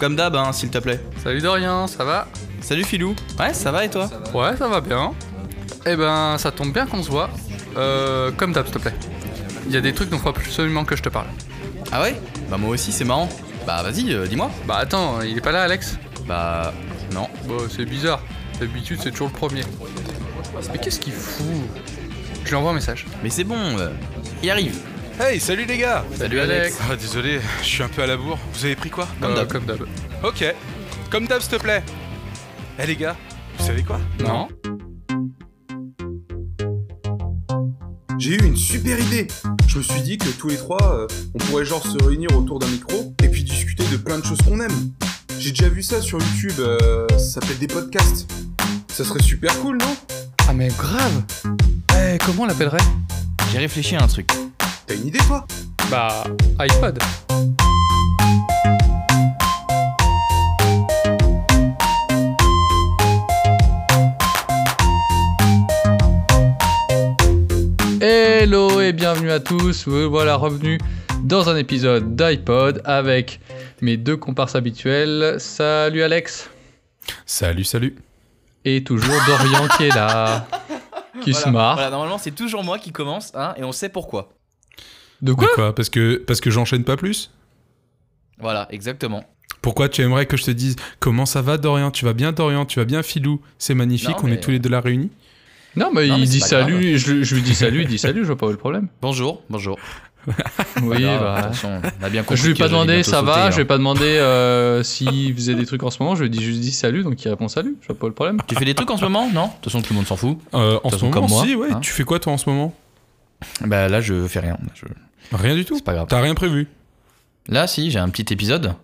Comme d'hab, hein, s'il te plaît. Salut Dorian, ça va? Salut Filou. Ouais, ça va et toi? Ouais, ça va bien. Eh ben, ça tombe bien qu'on se voit. Euh, comme d'hab, s'il te plaît. Il y a des trucs dont il faut absolument que je te parle. Ah ouais? Bah moi aussi, c'est marrant. Bah vas-y, euh, dis-moi. Bah attends, il est pas là, Alex? Bah non. Bah, c'est bizarre. D'habitude, c'est toujours le premier. Mais qu'est-ce qu'il fout? Je lui envoie un message. Mais c'est bon, euh, il arrive. Hey, salut les gars Salut Alex Ah, désolé, je suis un peu à la bourre. Vous avez pris quoi Comme Euh, d'hab. Comme d'hab. Ok. Comme d'hab, s'il te plaît. Eh les gars, vous savez quoi? Non J'ai eu une super idée. Je me suis dit que tous les trois, euh, on pourrait genre se réunir autour d'un micro et puis discuter de plein de choses qu'on aime. J'ai déjà vu ça sur YouTube, euh, ça s'appelle des podcasts. Ça serait super cool, non? Ah mais grave Eh, comment on l'appellerait? J'ai réfléchi à un truc. T'as une idée, toi? Bah, iPod. Hello et bienvenue à tous, vous voilà revenu dans un épisode d'iPod avec mes deux comparses habituels. Salut Alex Salut, salut. et toujours Dorian qui est là, qui se marre. Voilà, normalement c'est toujours moi qui commence, hein, et on sait pourquoi. De quoi quoi Parce que, parce que j'enchaîne pas plus Voilà, exactement. Pourquoi tu aimerais que je te dise comment ça va Dorian? Tu vas bien Dorian? Tu vas bien Filou C'est magnifique, Non, on mais- est tous les deux là réunis? Non mais Non, il dit salut, je, je lui dis salut, il dit salut, je vois pas où est le problème. Bonjour, bonjour. Oui, bah. attention, on a bien compris Je lui ai pas demandé ça va, je lui ai hein. pas demandé euh, s'il faisait des trucs en ce moment, je lui ai dit juste dit salut, donc il répond salut, je vois pas le problème. Tu fais des trucs en ce moment? Non? De toute façon, tout le monde s'en fout. Euh, en De ce toute façon, moment, comme moi, si, ouais. hein. Tu fais quoi toi en ce moment? Bah là, je fais rien. Je- Rien du tout. C'est pas grave. T'as rien prévu Là, si, j'ai un petit épisode.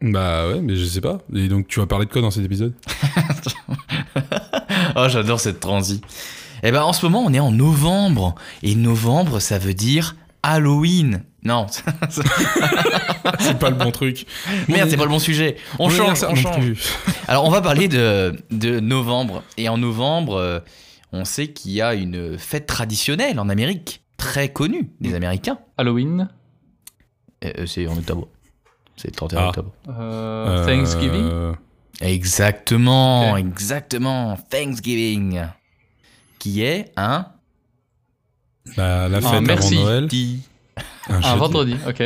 Bah ouais, mais je sais pas. Et donc tu vas parler de quoi dans cet épisode? Oh, j'adore cette transi. Eh ben, en ce moment, on est en novembre. Et novembre, ça veut dire Halloween. Non, C'est pas le bon truc. merde, c'est pas le bon sujet. On change, on change. plus. Alors, on va parler de, de novembre. Et en novembre, euh, on sait qu'il y a une fête traditionnelle en Amérique, très connue des Américains. Halloween, Euh, euh, c'est en octobre. C'est le 31 Ah. octobre. euh, Thanksgiving. Exactement, exactement. Thanksgiving. Qui est un bah, la fête merci. avant Noël. jeudi. Un Un vendredi, ok.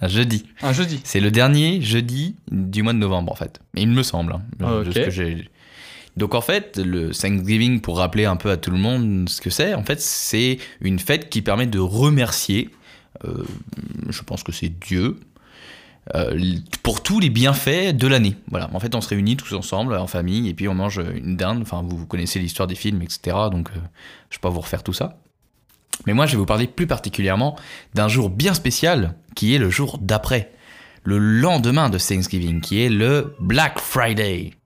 Un jeudi. Un jeudi. C'est le dernier jeudi du mois de novembre en fait. Mais il me semble. hein, ok. ce que j'ai- Donc en fait, le Thanksgiving, pour rappeler un peu à tout le monde ce que c'est, en fait, c'est une fête qui permet de remercier, euh, je pense que c'est Dieu, euh, pour tous les bienfaits de l'année. Voilà. En fait, on se réunit tous ensemble en famille et puis on mange une dinde. Enfin, vous, connaissez l'histoire des films, etc. Donc, euh, je vais pas vous refaire tout ça. Mais moi, je vais vous parler plus particulièrement d'un jour bien spécial qui est le jour d'après, le lendemain de Thanksgiving, qui est le Black Friday.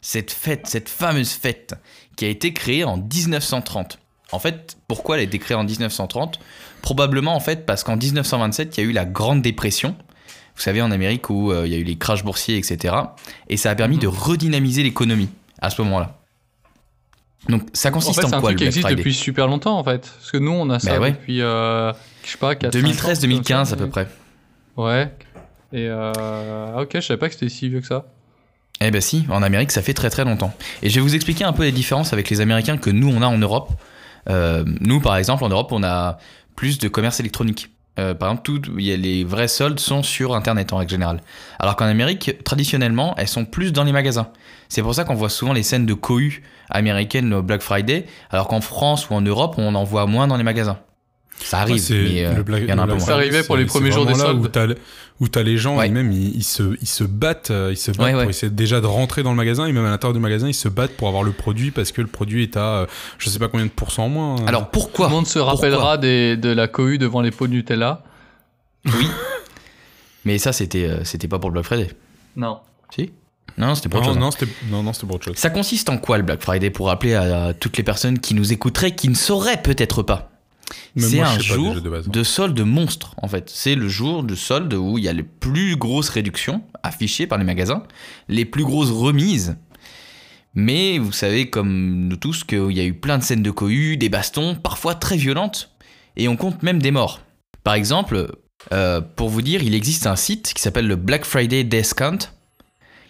Cette fête, cette fameuse fête qui a été créée en 1930. En fait, pourquoi elle a été créée en 1930 Probablement en fait parce qu'en 1927, il y a eu la Grande Dépression. Vous savez, en Amérique où euh, il y a eu les crashs boursiers, etc. Et ça a permis Mhm. de redynamiser l'économie à ce moment-là. Donc ça En consiste fait, en, c'est un quoi truc le qui Black existe Friday? depuis super longtemps en fait. Parce que nous, on a ça Bah ouais. depuis, euh, je sais pas, 4 2013-2015 à peu près. Ouais. Et euh... ah, ok, je savais pas que c'était si vieux que ça. Eh ben si, en Amérique, ça fait très très longtemps. Et je vais vous expliquer un peu les différences avec les Américains que nous, on a en Europe. Euh, nous, par exemple, en Europe, on a plus de commerce électronique. Euh, par exemple, tout, les vrais soldes sont sur Internet en règle générale. Alors qu'en Amérique, traditionnellement, elles sont plus dans les magasins. C'est pour ça qu'on voit souvent les scènes de cohue américaines au Black Friday, alors qu'en France ou en Europe, on en voit moins dans les magasins. Ça arrive, Ouais, c'est mais euh, le Black- il y en a un le peu moins. Ça arrivait pour les premiers jours des soldes. Où t'as, le- où t'as les gens, Ouais. et même ils, ils se, ils se battent, euh, ils se battent Ouais, ouais. pour essayer déjà de rentrer dans le magasin, et même à l'intérieur du magasin, ils se battent pour avoir le produit parce que le produit est à euh, je sais pas combien de pourcents en moins. hein. Alors Tout pourquoi le monde se rappellera des, de la cohue devant les pots de Nutella. Oui. Mais ça, c'était euh, c'était pas pour le Black Friday. Non. Si Non, c'était pour autre non, chose. hein. non, c'était, non, non, c'était pour autre chose. Ça consiste en quoi le Black Friday pour rappeler à, toutes les personnes qui nous écouteraient, qui ne sauraient peut-être pas C'est un jour de hein. de solde monstre en fait. C'est le jour de solde où il y a les plus grosses réductions affichées par les magasins, les plus grosses remises. Mais vous savez comme nous tous qu'il y a eu plein de scènes de cohue, des bastons, parfois très violentes, et on compte même des morts. Par exemple, euh, pour vous dire, il existe un site qui s'appelle le Black Friday Death Count,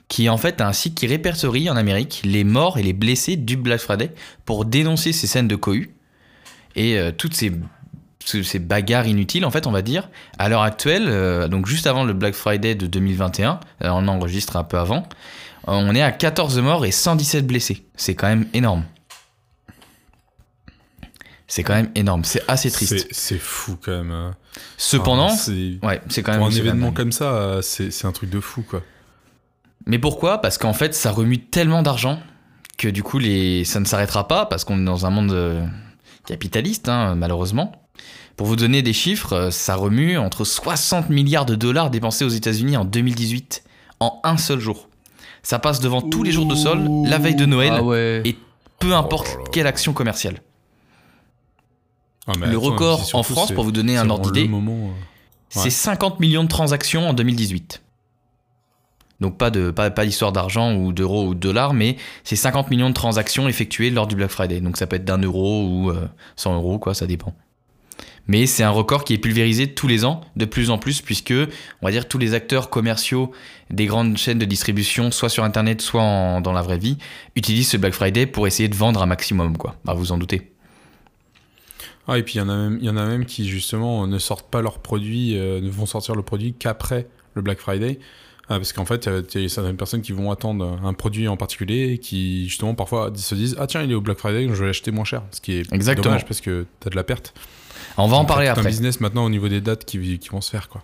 qui est en fait un site qui répertorie en Amérique les morts et les blessés du Black Friday pour dénoncer ces scènes de cohue et euh, toutes ces, ces bagarres inutiles, en fait, on va dire. À l'heure actuelle, euh, donc juste avant le Black Friday de 2021, euh, on enregistre un peu avant, on est à 14 morts et 117 blessés. C'est quand même énorme. C'est quand même énorme, c'est assez triste. C'est- fou quand même. hein. Cependant, Enfin, c'est- ouais, c'est quand même pour un événement comme ça, c'est un truc de fou quoi. Mais pourquoi? Parce qu'en fait, ça remue tellement d'argent que du coup, les... ça ne s'arrêtera pas parce qu'on est dans un monde capitaliste, hein, malheureusement. Pour vous donner des chiffres, euh, ça remue entre 60 milliards de dollars dépensés aux États-Unis en 2018 en un seul jour. Ça passe devant tous les jours de sol, la veille de Noël, Ah ouais. et peu importe Oh là là. quelle action commerciale. Ah, mais Le attends, record en France, pour vous donner un ordre d'idée, euh, c'est Ouais. 50 millions de transactions en 2018. Donc pas pas, pas d'histoire d'argent ou d'euros ou de dollars, mais c'est 50 millions de transactions effectuées lors du Black Friday. Donc ça peut être d'un euro ou euh, 100 euros, quoi, ça dépend. Mais c'est un record qui est pulvérisé tous les ans, de plus en plus, puisque, on va dire, tous les acteurs commerciaux des grandes chaînes de distribution, soit sur Internet, soit dans la vraie vie, utilisent ce Black Friday pour essayer de vendre un maximum, quoi. Bah, vous en doutez. Ah, et puis il y, en a même- y en a même qui justement ne sortent pas leurs produits, euh, ne vont sortir le produit qu'après le Black Friday. Ah, parce qu'en fait, il y a certaines personnes qui vont attendre un produit en particulier et qui justement parfois se disent Ah tiens, il est au Black Friday, je vais l'acheter moins cher. Ce qui est Exactement. dommage parce que t'as de la perte. On va en parler tout après. un business maintenant au niveau des dates qui, qui vont se faire quoi.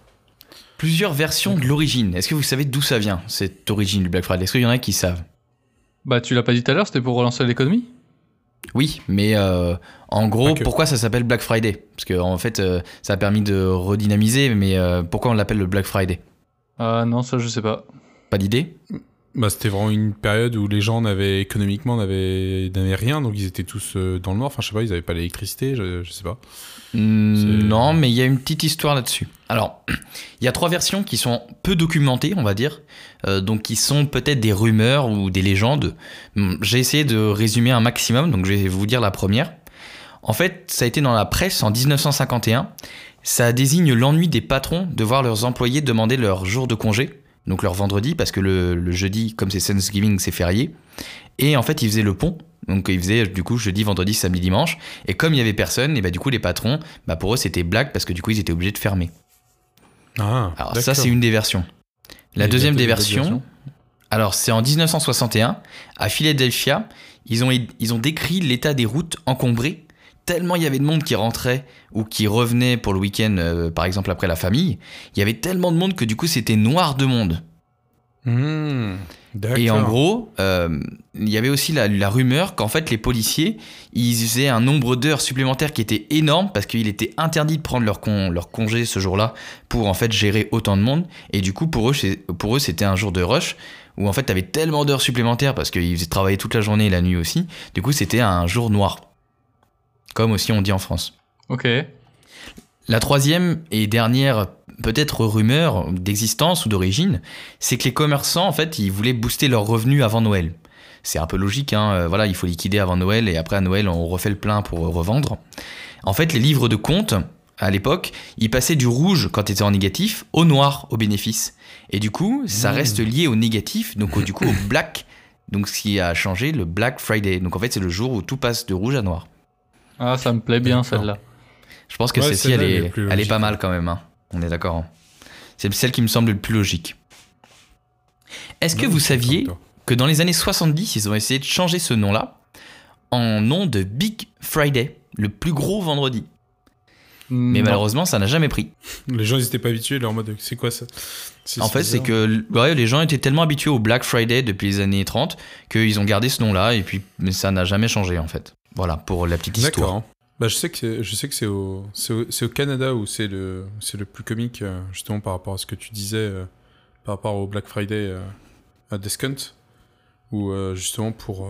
Plusieurs versions de l'origine. Est-ce que vous savez d'où ça vient, cette origine du Black Friday? Est-ce qu'il y en a qui savent? Bah, tu l'as pas dit tout à l'heure, c'était pour relancer l'économie? Oui, mais euh, en gros, pourquoi ça s'appelle Black Friday? Parce qu'en en fait, euh, ça a permis de redynamiser, mais euh, pourquoi on l'appelle le Black Friday? Ah non, ça je sais pas. Pas d'idée Bah, c'était vraiment une période où les gens n'avaient économiquement n'avaient n'avaient rien, donc ils étaient tous euh, dans le noir. Enfin, je sais pas, ils avaient pas l'électricité, je, je sais pas. Hmm, C'est- Non, mais il y a une petite histoire là-dessus. Alors, il y a trois versions qui sont peu documentées, on va dire, euh, donc qui sont peut-être des rumeurs ou des légendes. Hmm, J'ai essayé de résumer un maximum, donc je vais vous dire la première. En fait, ça a été dans la presse en 1951. Ça désigne l'ennui des patrons de voir leurs employés demander leur jour de congé, donc leur vendredi, parce que le, le jeudi, comme c'est Thanksgiving, c'est férié. Et en fait, ils faisaient le pont. Donc ils faisaient du coup jeudi, vendredi, samedi, dimanche. Et comme il y avait personne, et bah du coup les patrons, bah pour eux c'était blague parce que du coup ils étaient obligés de fermer. Ah, Alors ça c'est une des versions. La Et deuxième des versions, alors c'est en 1961 à Philadelphia, ils ont ils ont décrit l'état des routes encombrées tellement il y avait de monde qui rentrait ou qui revenait pour le week-end euh, par exemple après la famille, il y avait tellement de monde que du coup c'était noir de monde. Hmm, Et en gros, euh, il y avait aussi la, la rumeur qu'en fait les policiers, ils faisaient un nombre d'heures supplémentaires qui était énorme parce qu'il était interdit de prendre leur, con- leur congé ce jour-là pour en fait gérer autant de monde. Et du coup, pour eux, pour eux, c'était un jour de rush où en fait t'avais tellement d'heures supplémentaires parce qu'ils faisaient travailler toute la journée et la nuit aussi. Du coup, c'était un jour noir, comme aussi on dit en France. Ok. La troisième et dernière peut-être rumeur d'existence ou d'origine, c'est que les commerçants en fait ils voulaient booster leurs revenus avant Noël. C'est un peu logique, hein. euh, voilà, il faut liquider avant Noël et après à Noël on refait le plein pour revendre. En fait, les livres de compte à l'époque, ils passaient du rouge quand ils étaient en négatif au noir au bénéfice. Et du coup, ça Mmh. reste lié au négatif, donc au- du coup au black, donc ce qui a changé le Black Friday. Donc en fait, c'est le jour où tout passe de rouge à noir. Ah, ça me plaît bien celle-là. Je pense que Ouais, celle-ci, elle celle-là, est, elle est plus elle est logique, pas mal quand même. hein. On est d'accord. hein. C'est celle qui me semble le plus logique. Est-ce que vous saviez que dans les années 70, ils ont essayé de changer ce nom-là en nom de Big Friday, le plus gros vendredi? Mais Non. malheureusement, ça n'a jamais pris. Les gens ils étaient pas habitués, leur mode c'est quoi ça? En fait, c'est que ouais, les gens étaient tellement habitués au Black Friday depuis les années 30 qu'ils ont gardé ce nom-là et puis mais ça n'a jamais changé en fait. Voilà pour la petite histoire. D'accord. Bah, je sais que c'est- je sais que c'est au, c'est au, au Canada où c'est le, c'est le plus comique, euh, justement par rapport à ce que tu disais, euh, par rapport au Black Friday euh, à Descant, où justement pour,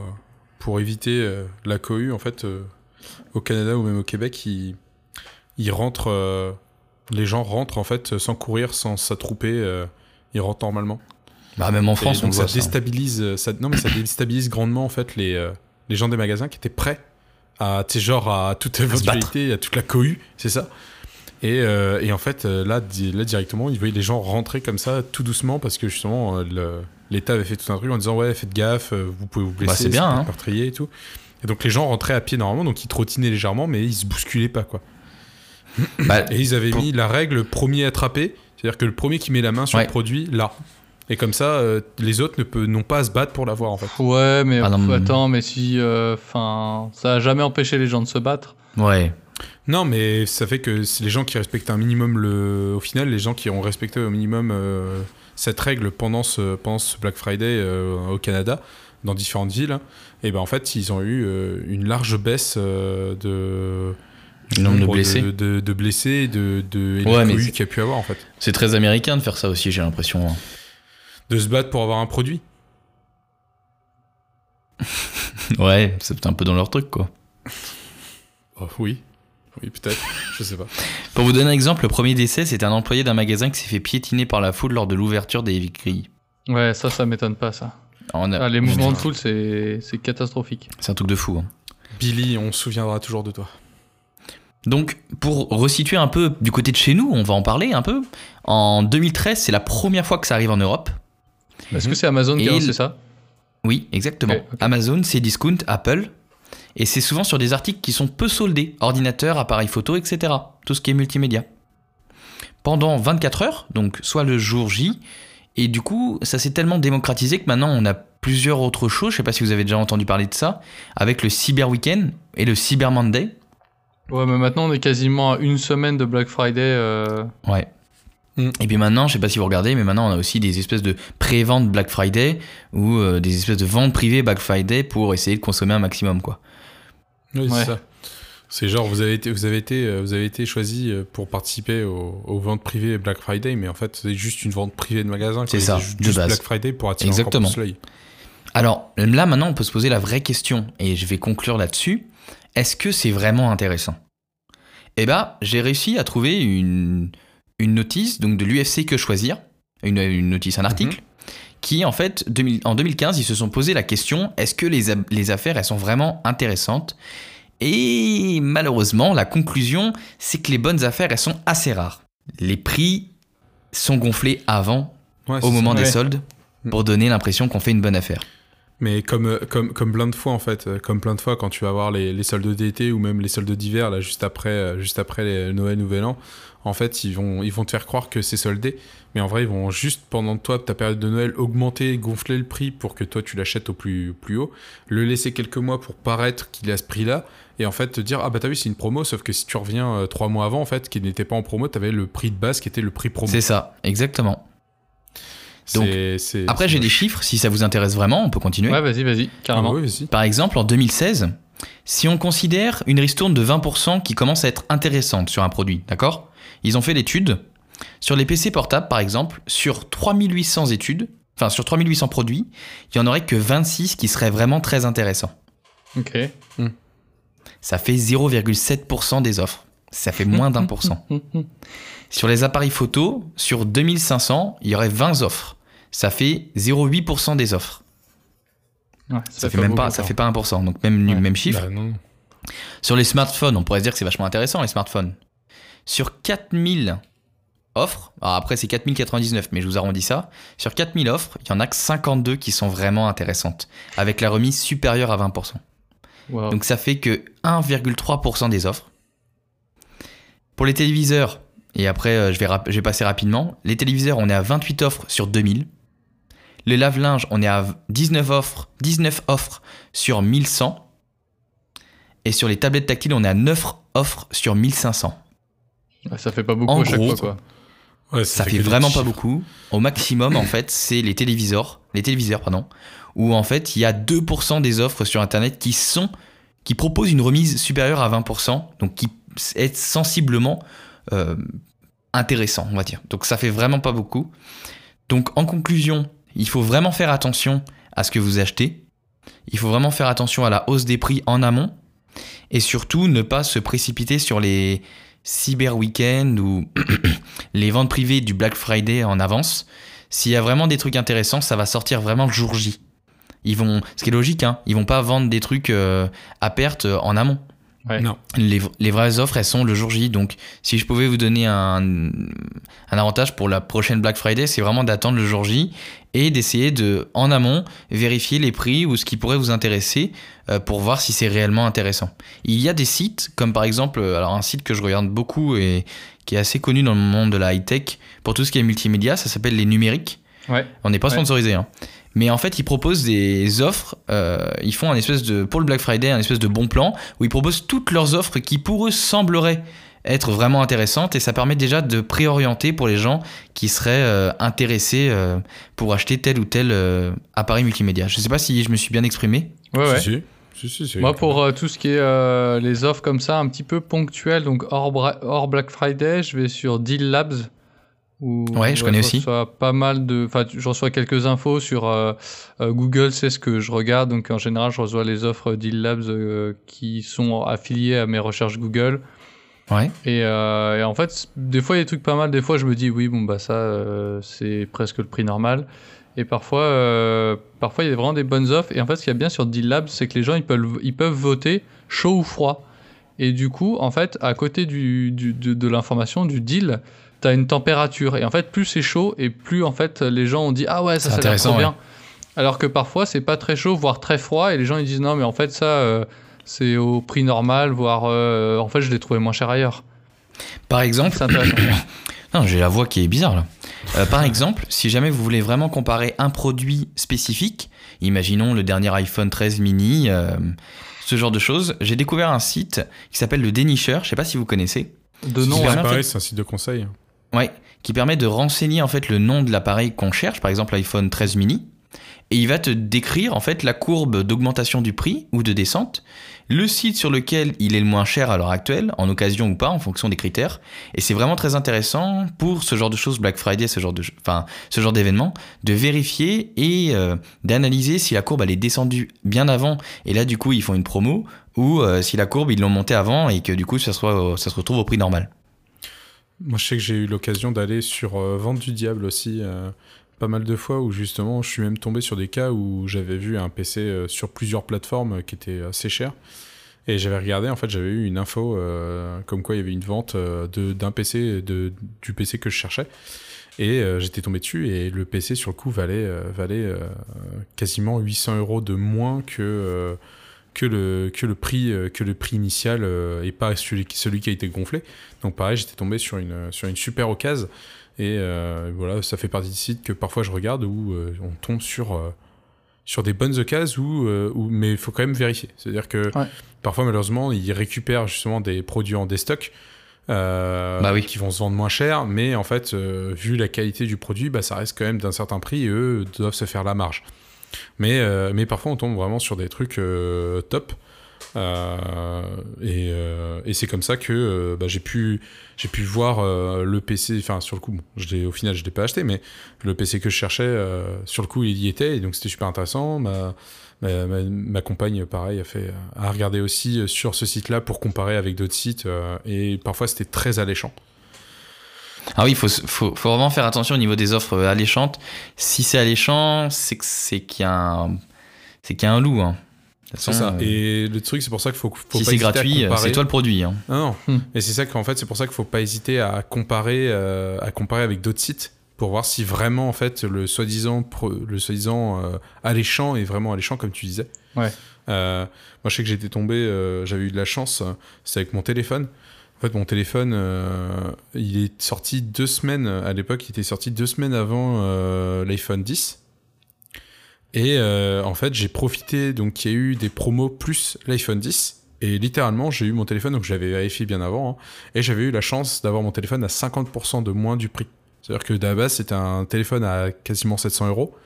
pour éviter la cohue, en fait, au Canada ou même au Québec, ils, ils rentrent, les gens rentrent en fait sans courir, sans s'attrouper, ils rentrent normalement. Bah, même en France, on voit ça ça. déstabilise, ça, non mais ça déstabilise grandement en fait les, les gens des magasins qui étaient prêts à, genre à toute se battre. éventualité, à toute la cohue, c'est ça. Et, euh, et en fait, euh, là, là directement, ils voyaient les gens rentrer comme ça, tout doucement, parce que justement, euh, l'État avait fait tout un truc en disant ouais, faites gaffe, vous pouvez vous blesser, Bah, c'est bien, hein. meurtrier et tout. Et donc les gens rentraient à pied normalement, donc ils trottinaient légèrement, mais ils se bousculaient pas quoi. Bah, Et ils avaient Pour- mis la règle premier attrapé, c'est-à-dire que le premier qui met la main sur Ouais. le produit, là. Et comme ça, euh, les autres ne peut- n'ont pas à se battre pour l'avoir en fait. Ouais, mais Ah non, attends, mais si. Enfin, ça a jamais empêché les gens de se battre. ouais. Non, mais ça fait que c'est les gens qui respectent un minimum le. Au final, les gens qui ont respecté au minimum euh, cette règle pendant ce, pendant ce Black Friday euh, au Canada, dans différentes villes, et ben en fait, ils ont eu euh, une large baisse euh, de. du Le nombre de blessés. de, de- de blessés et de, de Ouais, y a pu avoir en fait. C'est très américain de faire ça aussi, j'ai l'impression. De se battre pour avoir un produit. Ouais, c'est un peu dans leur truc, quoi. Oh, oui. Oui, peut-être. Je sais pas. Pour vous donner un exemple, le premier décès, c'était un employé d'un magasin qui s'est fait piétiner par la foule lors de l'ouverture des grilles. Ouais, ça, ça m'étonne pas, ça. On a- Ah, les mouvements de foule, c'est c'est catastrophique. C'est un truc de fou. hein. Billy, on se souviendra toujours de toi. Donc, pour resituer un peu du côté de chez nous, on va en parler un peu. En 2013, c'est la première fois que ça arrive en Europe. Est-ce que c'est Amazon qui a lancé ça Oui, exactement. Amazon, c'est Discount, Apple. Et c'est souvent sur des articles qui sont peu soldés. Ordinateur, appareil photo, etc. Tout ce qui est multimédia. Pendant 24 heures, donc soit le jour J. Et du coup, ça s'est tellement démocratisé que maintenant on a plusieurs autres choses. Je sais pas si vous avez déjà entendu parler de ça. Avec le Cyber Weekend et le Cyber Monday. Ouais, mais maintenant, on est quasiment à une semaine de Black Friday. euh, Ouais. Mm. Et puis maintenant, je sais pas si vous regardez, mais maintenant on a aussi des espèces de pré-ventes Black Friday ou euh, des espèces de ventes privées Black Friday pour essayer de consommer un maximum, quoi. Oui, Ouais. c'est ça. C'est genre, vous avez été, vous avez été, euh, vous avez été choisi euh, pour participer aux, aux ventes privées Black Friday, mais en fait, c'est juste une vente privée de magasin. C'est ça, juste de base. Black Friday pour attirer Exactement. encore plus l'œil. Alors là, maintenant, on peut se poser la vraie question, et je vais conclure là-dessus. Est-ce que c'est vraiment intéressant? Eh ben, j'ai réussi à trouver une, une notice donc de l'UFC Que Choisir, une, une notice, un article, qui en fait, 2000 en 2015, ils se sont posé la question est-ce que les, les affaires, elles sont vraiment intéressantes? Et malheureusement, la conclusion, c'est que les bonnes affaires, elles sont assez rares. Les prix sont gonflés avant, Ouais, au moment ça. des Ouais. soldes, pour donner l'impression qu'on fait une bonne affaire. Mais comme, euh, comme, comme plein de fois, en fait, euh, comme plein de fois quand tu vas voir les, soldes d'été ou même les soldes d'hiver, là, juste après, euh, juste après les Noël, Nouvel An, en fait, ils vont, ils vont te faire croire que c'est soldé. Mais en vrai, ils vont juste, pendant toi, ta période de Noël, augmenter, gonfler le prix pour que toi, tu l'achètes au plus, plus haut, le laisser quelques mois pour paraître qu'il est à ce prix-là, et en fait, te dire, ah bah t'as vu, c'est une promo, sauf que si tu reviens trois mois avant, en fait, qui n'était pas en promo, t'avais le prix de base qui était le prix promo. C'est ça, exactement. Donc, C'est- c'est- Après, c'est j'ai des chiffres, si ça vous intéresse vraiment, on peut continuer. Ouais, vas-y, vas-y, Ah carrément. oui, vas-y. Par exemple, en 2016, si on considère une ristourne de 20% qui commence à être intéressante sur un produit, d'accord? Ils ont fait l'étude sur les PC portables, par exemple, sur 3800 études, enfin sur 3800 produits, il y en aurait que 26 qui seraient vraiment très intéressants. Ok. Ça fait 0,7% des offres. Ça fait moins d'un pour cent. Sur les appareils photo, sur 2500, il y aurait 20 offres. Ça fait 0,8% des offres. Ouais, Ça, fait même pas, ça fait pas 1%, donc même, Ouais. même chiffre. Bah, non. Sur les smartphones, on pourrait se dire que c'est vachement intéressant les smartphones. Sur 4000 offres, alors après c'est 4099, mais je vous arrondis ça. Sur 4000 offres, il y en a que 52 qui sont vraiment intéressantes, avec la remise supérieure à 20%. Wow. Donc ça fait que 1,3% des offres. Pour les téléviseurs, et après euh, je vais, je vais passer rapidement, les téléviseurs on est à 28 offres sur 2000. Les lave-linges on est à 19 offres, 19 offres sur 1100. Et sur les tablettes tactiles on est à 9 offres sur 1500. Ouais, ça fait pas beaucoup En à chaque gros, fois, quoi. Ouais, Ça fait que des vraiment pas beaucoup. Au maximum, en fait, c'est les téléviseurs, les téléviseurs, pardon, où en fait, il y a 2% des offres sur Internet qui sont, qui proposent une remise supérieure à 20%, donc qui est sensiblement euh, intéressant, on va dire. Donc ça fait vraiment pas beaucoup. Donc en conclusion, il faut vraiment faire attention à ce que vous achetez. Il faut vraiment faire attention à la hausse des prix en amont. Et surtout, ne pas se précipiter sur les cyber week-ends ou les ventes privées du Black Friday en avance. S'il y a vraiment des trucs intéressants, ça va sortir vraiment le jour J. Ils vont, ce qui est logique, hein, ils vont pas vendre des trucs euh, à perte en amont. Ouais. Non. Les, les vraies offres, elles sont le jour J. Donc, si je pouvais vous donner un, un avantage pour la prochaine Black Friday, c'est vraiment d'attendre le jour J et d'essayer de, en amont, vérifier les prix ou ce qui pourrait vous intéresser euh, pour voir si c'est réellement intéressant. Il y a des sites, comme par exemple, euh, alors un site que je regarde beaucoup et qui est assez connu dans le monde de la high-tech pour tout ce qui est multimédia, ça s'appelle Les Numériques. Ouais. On n'est pas Ouais. sponsorisé, hein. Mais en fait, ils proposent des offres. euh, ils font un espèce de pour le Black Friday un espèce de bon plan où ils proposent toutes leurs offres qui pour eux sembleraient être vraiment intéressantes et ça permet déjà de préorienter pour les gens qui seraient euh, intéressés euh, pour acheter tel ou tel euh, appareil multimédia. Je sais pas si je me suis bien exprimé. Ouais, ouais. Si, si. Si, si, si. Moi, pour euh, tout ce qui est euh, les offres comme ça, un petit peu ponctuelles, donc hors, hors Black Friday, je vais sur Deal Labs. Où Ouais, je connais aussi. reçois pas mal de. Enfin, je reçois quelques infos sur euh, euh, Google, c'est ce que je regarde. Donc, en général, je reçois les offres Deal Labs euh, qui sont affiliées à mes recherches Google. Ouais. Et, et en fait, des fois, il y a des trucs pas mal. Des fois, je me dis, oui, bon, bah, ça, c'est presque le prix normal. Et parfois, parfois, il y a vraiment des bonnes offres. Et en fait, ce qu'il y a bien sur Deal Labs, c'est que les gens, ils peuvent, ils peuvent voter chaud ou froid. Et du coup, en fait, à côté du, du- de, de l'information, du deal, tu as une température. Et en fait, plus c'est chaud, et plus, en fait, les gens ont dit, ah ouais, ça, C'est ça a l'air intéressant, trop ouais. bien. Alors que parfois, c'est pas très chaud, voire très froid. Et les gens, ils disent, non, mais en fait, ça, euh, c'est au prix normal, voire, euh, en fait, je l'ai trouvé moins cher ailleurs. Par exemple, C'est. Non, j'ai la voix qui est bizarre là. Euh, par exemple, si jamais vous voulez vraiment comparer un produit spécifique, imaginons le dernier iPhone 13 mini, euh, ce genre de choses, j'ai découvert un site qui s'appelle le Dénicheur, je sais pas si vous connaissez. De nom, bien. pareil, c'est un site de conseil. Ouais, qui permet de renseigner en fait le nom de l'appareil qu'on cherche, par exemple l'iPhone 13 mini, et il va te décrire en fait la courbe d'augmentation du prix ou de descente, le site sur lequel il est le moins cher à l'heure actuelle, en occasion ou pas, en fonction des critères, et c'est vraiment très intéressant pour ce genre de choses, Black Friday, ce genre de, enfin ce genre d'événement, de vérifier et euh, d'analyser si la courbe elle est descendue bien avant, et là du coup ils font une promo, ou euh, si la courbe ils l'ont montée avant et que du coup ça, ça se retrouve au prix normal. Moi, je sais que j'ai eu l'occasion d'aller sur euh, Vente du Diable aussi, euh, pas mal de fois, où justement, je suis même tombé sur des cas où j'avais vu un PC euh, sur plusieurs plateformes qui était assez cher. Et j'avais regardé, en fait, j'avais eu une info comme quoi il y avait une vente d'un PC, de, du PC que je cherchais. Et j'étais tombé dessus, et le PC, sur le coup, valait, valait quasiment 800 euros de moins que. Que le, que le prix euh, que le prix initial euh, et pas celui, qui- celui qui a été gonflé donc pareil, j'étais tombé sur une, sur une super occasion. Et euh, voilà, ça fait partie des sites que parfois je regarde où euh, on tombe sur, euh, sur des bonnes occasions, où, euh, où- mais il faut quand même vérifier. C'est-à-dire que Ouais. parfois, malheureusement, ils récupèrent justement des produits en déstock. euh, Bah oui. qui vont se vendre moins cher, mais en fait, euh, vu la qualité du produit, bah, ça reste quand même d'un certain prix et eux doivent se faire la marge. Mais, euh, mais parfois, on tombe vraiment sur des trucs euh, top. Euh, et et c'est comme ça que bah, j'ai pu pu voir le PC enfin sur le coup bon, je au final je l'ai pas acheté mais le PC que je cherchais sur le coup il y était et donc c'était super intéressant ma, ma, ma- compagne pareil a fait a regardé aussi sur ce site là pour comparer avec d'autres sites et parfois c'était très alléchant Ah oui, il faut, faut, faut vraiment faire attention au niveau des offres euh, alléchantes. Si c'est alléchant, c'est que- c'est qu'il y a un, c'est qu'il y a un loup. hein. C'est ça euh, et le truc c'est pour ça qu'il faut, faut si pas c'est hésiter à gratuit, euh, c'est toi le produit. hein. Ah non. Hmm. Et c'est ça qu'en fait, c'est pour ça qu'il faut pas hésiter à comparer, euh, à comparer avec d'autres sites pour voir si vraiment en fait le soi-disant pro- le soi-disant euh, alléchant est vraiment alléchant comme tu disais. Ouais. Euh, moi, je sais que j'étais tombé, euh, j'avais eu de la chance, c'est avec mon téléphone. En fait, mon téléphone, euh, il est sorti deux semaines à l'époque. Il était sorti deux semaines avant euh, l'iPhone 10. Et euh, en fait, j'ai profité, donc il y a eu des promos plus l'iPhone 10. Et littéralement, j'ai eu mon téléphone, donc j'avais vérifié bien avant, hein, et j'avais eu la chance d'avoir mon téléphone à 50% de moins du prix. C'est-à-dire que base, c'était un téléphone à quasiment 700 euros,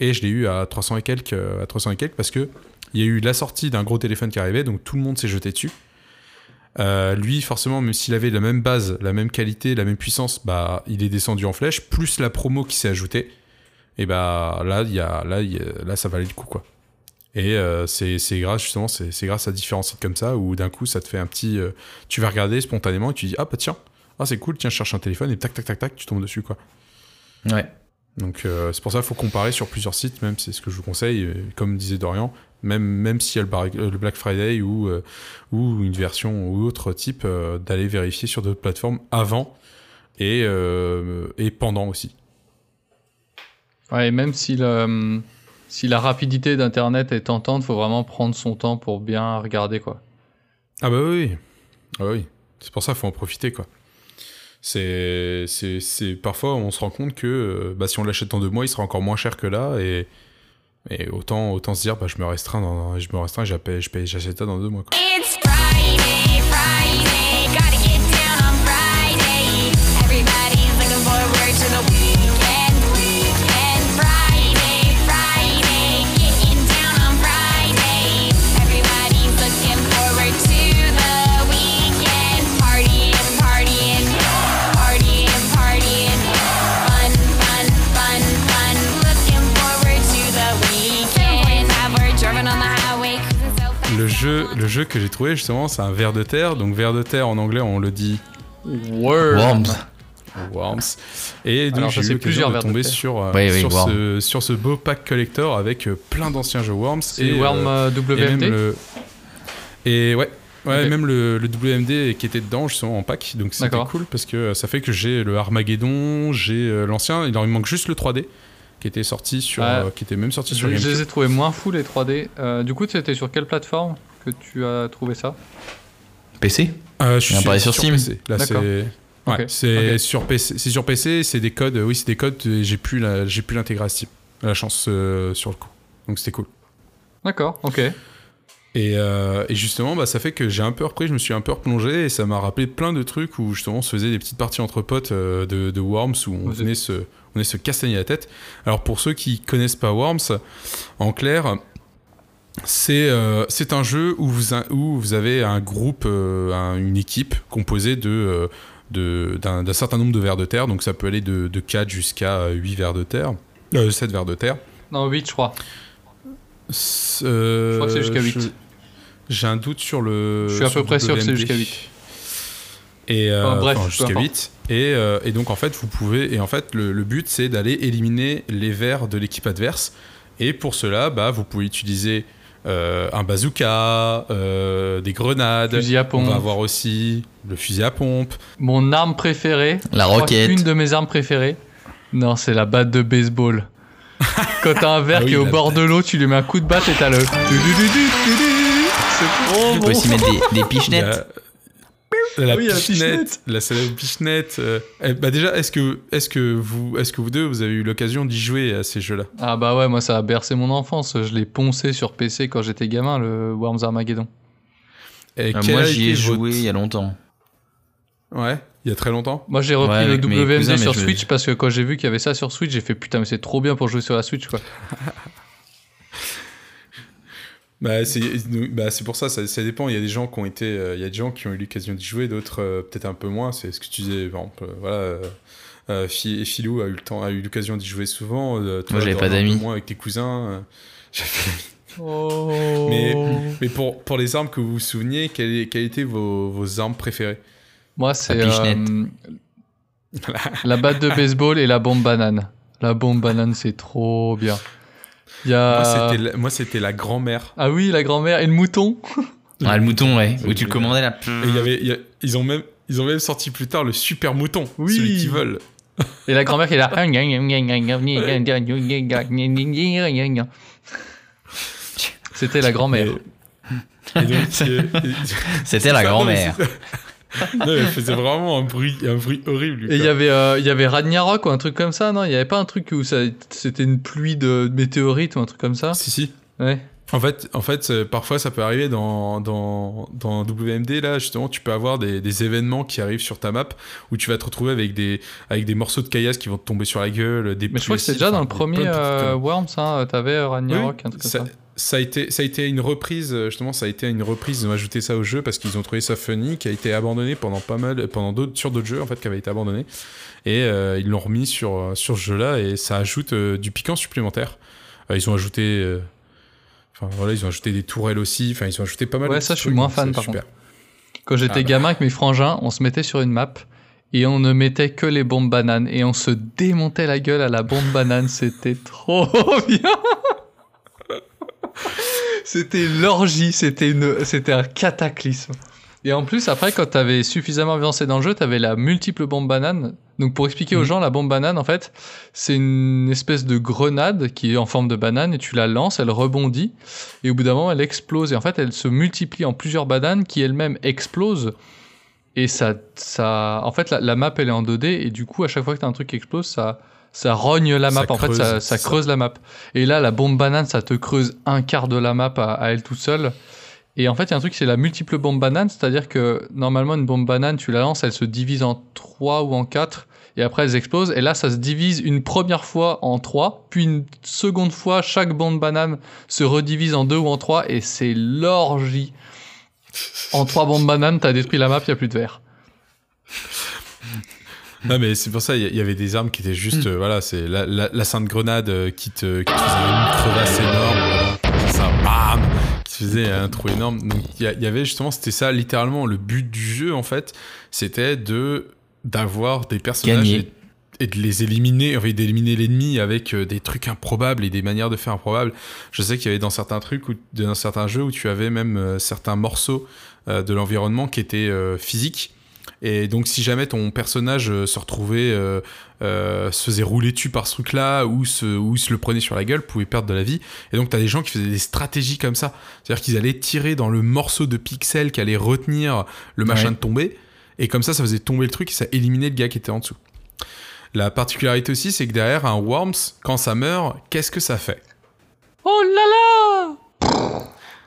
et je l'ai eu à 300 et quelques, à 300 et quelques, parce que il y a eu la sortie d'un gros téléphone qui arrivait, donc tout le monde s'est jeté dessus. Euh, lui, forcément, même s'il avait la même base, la même qualité, la même puissance, bah, il est descendu en flèche, plus la promo qui s'est ajoutée. Et bah là, y a, là, y a- là, ça valait le coup, quoi. Et euh, c'est c'est grâce justement, c'est grâce à différents sites comme ça où d'un coup, ça te fait un petit, euh, tu vas regarder spontanément et tu dis ah bah tiens, ah c'est cool, tiens, je cherche un téléphone et tac tac tac tac, tu tombes dessus, quoi. Ouais. Donc c'est pour ça qu'il faut comparer sur plusieurs sites, même c'est ce que je vous conseille. Comme disait Dorian, même même s'il y a le, Black Friday ou euh, ou une version ou autre type, euh, d'aller vérifier sur d'autres plateformes avant et euh, et pendant aussi. Ouais, et même si, le, si la rapidité d'Internet est tentante, faut vraiment prendre son temps pour bien regarder, quoi. Ah bah oui, ah bah oui. C'est pour ça qu'il faut en profiter quoi. C'est c'est parfois on se rend compte que bah, si on l'achète dans deux mois, il sera encore moins cher que là et et autant autant se dire bah je me restreins dans, je me restreins, j'achète ça dans deux mois quoi. Jeu que j'ai trouvé justement, c'est un ver de terre. Donc ver de terre en anglais, on le dit. Worms. Worms. Et donc j'ai eu plusieurs de tomber sur euh, Oui, oui, sur, ce, sur ce beau pack collector avec euh, plein d'anciens jeux Worms et, Worm euh, euh, et même WMD le et ouais ouais même le, le WMD qui était dedans justement en pack donc c'était cool parce que ça fait que j'ai le Armageddon j'ai euh, l'ancien il en manque juste le 3D qui était sorti sur Ouais. euh, qui était même sorti Je, sur je les ai trouvés moins fous les 3D. Euh, du coup, c'était sur quelle plateforme? Que tu as trouvé ça PC Euh, je suis sur sur Steam. PC. Là, c'est ouais, sur PC. C'est sur PC. C'est des codes. euh, Oui, c'est des codes. J'ai plus la, j'ai plus l'intégrer à Steam. La chance euh, sur le coup. Donc c'était cool. D'accord, ok. Et, euh, et justement, bah, ça fait que j'ai un peu repris. Je me suis un peu replongé et ça m'a rappelé plein de trucs où justement on se faisait des petites parties entre potes euh, de, de Worms où on venait se, on venait se castagner la tête. Alors pour ceux qui connaissent pas Worms, en clair. C'est euh, c'est un jeu où vous, a- où vous avez un groupe, euh, un- une équipe composée de, euh, de- d'un certain nombre de vers de terre. Donc ça peut aller de, de 4 jusqu'à 8 vers de terre. Euh, 7 vers de terre. Non, 8, je crois. Euh, Je crois que c'est jusqu'à je- 8. J'ai un doute sur le. Je suis à peu près sûr que c'est jusqu'à 8. Et euh, Enfin, bref, enfin, jusqu'à importe. 8. Et, euh, et donc en fait, vous pouvez. Et en fait, le, le but c'est d'aller éliminer les vers de l'équipe adverse. Et pour cela, bah, vous pouvez utiliser euh, un bazooka, euh, des grenades. Fusil à On pompe. va avoir aussi le fusil à pompe. Mon arme préférée. La roquette. Une de mes armes préférées. Non, c'est la batte de baseball. Quand t'as un verre Ah oui, qui est au bord de l'eau, tu lui mets un coup de batte et t'as le. C'est trop On bon. peut aussi mettre des, des pichenettes. La Oui, il y a la pichenette, pichenette. la célèbre pichenette. euh, eh, bah déjà, est-ce que, est-ce que vous, est-ce que vous deux, vous avez eu l'occasion d'y jouer à ces jeux-là? Ah bah ouais, moi ça a bercé mon enfance. Je l'ai poncé sur PC quand j'étais gamin, le Worms Armageddon. Et Euh, quel moi, j'y ai joué il y a longtemps. Ouais, il y a très longtemps. Moi j'ai repris Ouais, le WMD cousins, sur Switch parce que quand j'ai vu qu'il y avait ça sur Switch, j'ai fait putain mais c'est trop bien pour jouer sur la Switch quoi. Bah c'est bah, c'est pour ça, ça, ça dépend. Il y a des gens qui ont été, euh, il y a des gens qui ont eu l'occasion d'y jouer, d'autres euh, peut-être un peu moins. C'est ce que tu disais, par exemple. euh, voilà, euh, euh, Philou a eu le temps, a eu l'occasion d'y jouer souvent. euh, toi, Moi, j'avais pas d'amis. moins avec tes cousins. euh. Oh. Mais, mais pour, pour les armes que vous vous souveniez, quelles, quelles étaient vos, vos armes préférées? Moi c'est euh, la batte de baseball et la bombe banane. La bombe banane c'est trop bien. Y Moi, a c'était la- Moi, c'était la grand-mère. Ah oui, la grand-mère et le mouton. Ah, le mouton, ouais. Où tu commandais la. Et il y avait, il y a- ils, ont même, ils ont même sorti plus tard le super mouton, Oui. celui qui vole. Et la grand-mère qui est là. C'était la grand-mère. Euh, C'était la grand-mère. Non, mais faisait vraiment un bruit, un bruit horrible. Et il y avait, euh, il y avait Ragnarok ou un truc comme ça, non? Il y avait pas un truc où ça, c'était une pluie de météorites ou un truc comme ça? Si, si. Ouais. En fait, en fait euh, parfois, ça peut arriver dans, dans, dans WMD, là, justement, tu peux avoir des, des événements qui arrivent sur ta map où tu vas te retrouver avec des, avec des morceaux de caillasse qui vont te tomber sur la gueule, des Mais je crois que c'est déjà dans le premier euh. Worms, hein, t'avais euh, Ragnarok, Oui, un truc comme ça, ça. Ça a été, ça a été une reprise, euh, justement, ça a été une reprise. Ils ont ajouté ça au jeu parce qu'ils ont trouvé ça funny, qui a été abandonné pendant pas mal, pendant d'autres, sur d'autres jeux en fait, qui avaient été abandonnés. Et euh, ils l'ont remis sur euh, sur ce jeu-là et ça ajoute euh, du piquant supplémentaire. Euh, ils ont ajouté, enfin voilà, ils ont ajouté des tourelles aussi. Enfin, ils ont ajouté pas mal. Ouais, de ça, je suis trucs, moins fan, par super. Quand j'étais Ah bah. gamin avec mes frangins, on se mettait sur une map et on ne mettait que les bombes bananes et on se démontait la gueule à la bombe banane. C'était trop bien. C'était l'orgie, c'était une, c'était un cataclysme. Et en plus, après, quand t'avais suffisamment avancé dans le jeu, t'avais la multiple bombe banane. Donc, pour expliquer aux Mhm. gens, la bombe banane, en fait, c'est une espèce de grenade qui est en forme de banane et tu la lances, elle rebondit et au bout d'un moment, elle explose. Et en fait, elle se multiplie en plusieurs bananes qui elles-mêmes explosent. Et ça, ça, en fait, la, la map, elle est en 2D et du coup, à chaque fois que t'as un truc qui explose, ça, ça rogne la map. Ça en fait, ça, ça c'est ça. creuse la map. Et là, la bombe banane, ça te creuse un quart de la map à, à elle toute seule. Et en fait, il y a un truc, c'est la multiple bombe banane, c'est-à-dire que normalement, une bombe banane, tu la lances, elle se divise en 3 ou en 4, et après, elles explosent. Et là, ça se divise une première fois en 3, puis une seconde fois, chaque bombe banane se redivise en 2 ou en 3, et c'est l'orgie. En 3 bombes bananes, t'as détruit la map, il a plus de verre. Non, mais c'est pour ça, il y, y avait des armes qui étaient juste, euh, voilà, c'est la, la, la sainte grenade euh, qui te, qui te faisait une crevasse énorme, voilà. C'est ça, bam, qui te faisait un trou énorme. Donc, il y, avait justement, c'était ça, littéralement, le but du jeu, en fait, c'était de, d'avoir des personnages et, et de les éliminer, enfin, d'éliminer l'ennemi avec euh, des trucs improbables et des manières de faire improbables. Je sais qu'il y avait dans certains trucs, ou dans certains jeux où tu avais même euh, certains morceaux de l'environnement qui étaient physiques. Et donc, si jamais ton personnage euh, se retrouvait, euh, euh, se faisait rouler dessus par ce truc-là, ou se, ou se le prenait sur la gueule, pouvait perdre de la vie. Et donc, t'as des gens qui faisaient des stratégies comme ça. C'est-à-dire qu'ils allaient tirer dans le morceau de pixel qui allait retenir le machin Ouais. de tomber. Et comme ça, ça faisait tomber le truc et ça éliminait le gars qui était en dessous. La particularité aussi, c'est que derrière un Worms, quand ça meurt, qu'est-ce que ça fait? Oh là là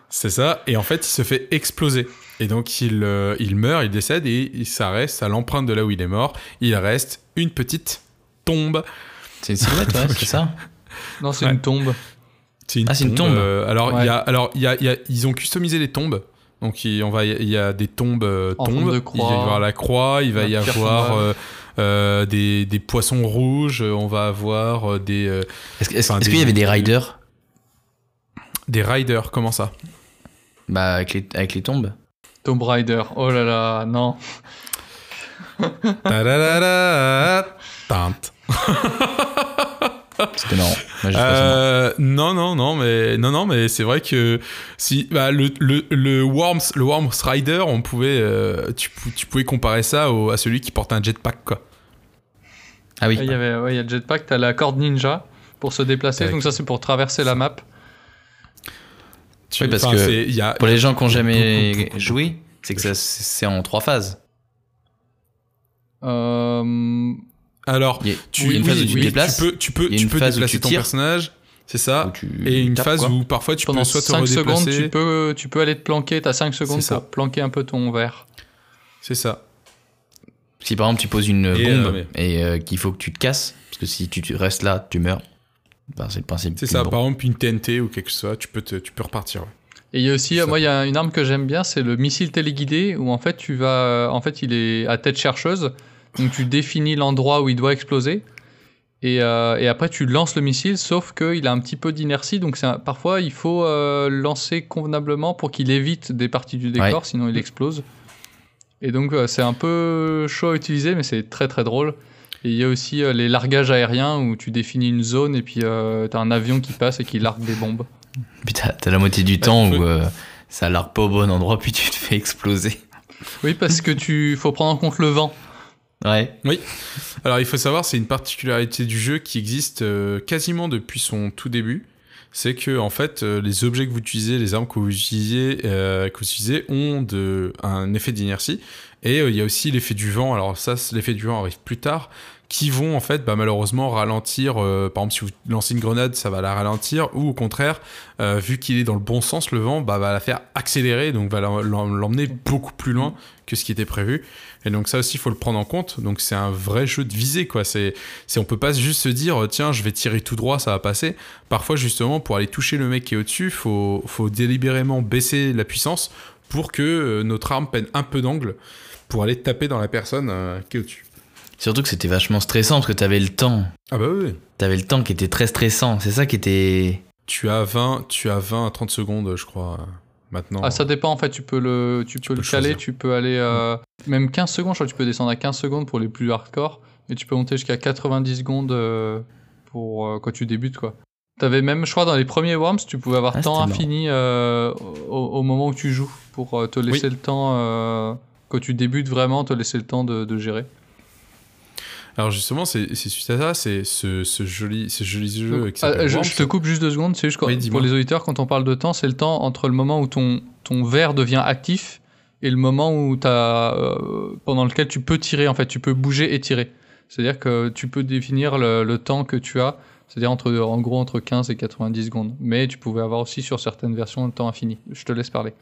C'est ça. Et en fait, il se fait exploser. Et donc, il, euh, il meurt, il décède et il- ça reste à l'empreinte de là où il est mort. Il reste une petite tombe. C'est une silhouette, ouais, c'est ça Non, c'est Ouais. une tombe. C'est une Ah, c'est une tombe. euh, alors, il Ouais. y a, alors il y a, il y a- ils ont customisé les tombes. Donc, il, on va, il y a des tombes euh, tombes. de Il va y avoir la croix. Il va La y avoir euh, euh, des, des poissons rouges. On va avoir des, euh, Est-ce est-ce- Enfin, est-ce des- qu'il y avait des riders des riders. Comment ça? Bah, avec les, avec les tombes. Tomb Raider. Oh là là, non. Tinte. C'était marrant. Euh, non, non, non, mais non, non, mais c'est vrai que si bah, le, le, le Worms, le Worms Rider, on pouvait, euh, tu, pou- tu pouvais comparer ça au- à celui qui porte un jetpack, quoi. Ah oui. Il y avait, ouais, il y a le jetpack, t'as la corde ninja pour se déplacer, donc ça c'est pour traverser la map. Tu- Oui, parce que y a, Pour les gens qui n'ont jamais Beaucoup, beaucoup, joué, c'est que ça, c'est en trois phases. Euh, alors, Il y a, tu, oui, phase où tu oui, déplaces, tu peux, tu peux, tu peux déplacer tu ton tires. personnage, c'est ça, et une phase quoi. où parfois tu pendant peux soit te 5 secondes, redéplacer, tu peux, tu peux aller te planquer, t'as 5 secondes ça. pour planquer un peu ton verre. c'est ça. Si par exemple tu poses une Et, bombe euh, mais- et euh, qu'il faut que tu te casses, parce que si tu tu restes là, tu meurs. Ben, c'est le principe. C'est ça. Par exemple, une TNT ou quelque chose, tu peux, te, tu peux repartir. ouais. Et il y a aussi, moi, il y a une arme que j'aime bien, c'est le missile téléguidé, où en fait, tu vas, en fait, il est à tête chercheuse, donc tu définis l'endroit où il doit exploser, et, euh, et après tu lances le missile, sauf qu'il a un petit peu d'inertie, donc un- parfois il faut euh, lancer convenablement pour qu'il évite des parties du décor, Ouais. sinon il explose. Et donc euh, c'est un peu chaud à utiliser, mais c'est très très drôle. Et il y a aussi euh, les largages aériens où tu définis une zone et puis euh, t'as un avion qui passe et qui largue des bombes. Puis t'as t'as la moitié du temps où euh, ça largue pas au bon endroit, puis tu te fais exploser. Oui, parce que tu faut prendre en compte le vent. Ouais. Alors, il faut savoir, c'est une particularité du jeu qui existe euh, quasiment depuis son tout début. C'est que, en fait, euh, les objets que vous utilisez, les armes que vous utilisez, euh, que vous utilisez ont de, un effet d'inertie. Et euh, il y a aussi l'effet du vent. Alors, ça, l'effet du vent arrive plus tard. Qui vont, en fait, bah, malheureusement ralentir. euh, par exemple, si vous lancez une grenade, ça va la ralentir. Ou au contraire, euh, vu qu'il est dans le bon sens, le vent bah, va la faire accélérer. Donc, va l'em- l'em- l'emmener beaucoup plus loin que ce qui était prévu. Et donc ça aussi, il faut le prendre en compte. Donc c'est un vrai jeu de visée, quoi. C'est, c'est, on peut pas juste se dire, tiens, je vais tirer tout droit, ça va passer. Parfois, justement, pour aller toucher le mec qui est au-dessus, faut, faut délibérément baisser la puissance pour que euh, notre arme prenne un peu d'angle pour aller taper dans la personne euh, qui est au-dessus. Surtout que c'était vachement stressant parce que t'avais le temps. Ah bah oui. T'avais le temps qui était très stressant. C'est ça qui était. Tu as 20, tu as 20 à 30 secondes, je crois, euh, maintenant. Ah, ça dépend en fait, tu peux le, tu peux peux le caler, choisir. tu peux aller euh, même 15 secondes, je crois que tu peux descendre à 15 secondes pour les plus hardcore, et tu peux monter jusqu'à 90 secondes euh, pour euh, quand tu débutes quoi. T'avais même, je crois, dans les premiers Worms, tu pouvais avoir Ah, temps infini euh, au, au moment où tu joues pour te laisser le temps, euh, quand tu débutes vraiment, te laisser le temps de, de gérer. Alors justement, c'est suite à ça, c'est ce, ce joli, ce joli jeu qui s'appelle je, te coupe juste deux secondes, c'est Oui, pour les auditeurs, quand on parle de temps, c'est le temps entre le moment où ton, ton verre devient actif et le moment où t'as, euh, pendant lequel tu peux tirer, en fait, tu peux bouger et tirer. C'est-à-dire que tu peux définir le, le temps que tu as, c'est-à-dire entre, en gros entre 15 et 90 secondes. Mais tu pouvais avoir aussi sur certaines versions le temps infini. Je te laisse parler.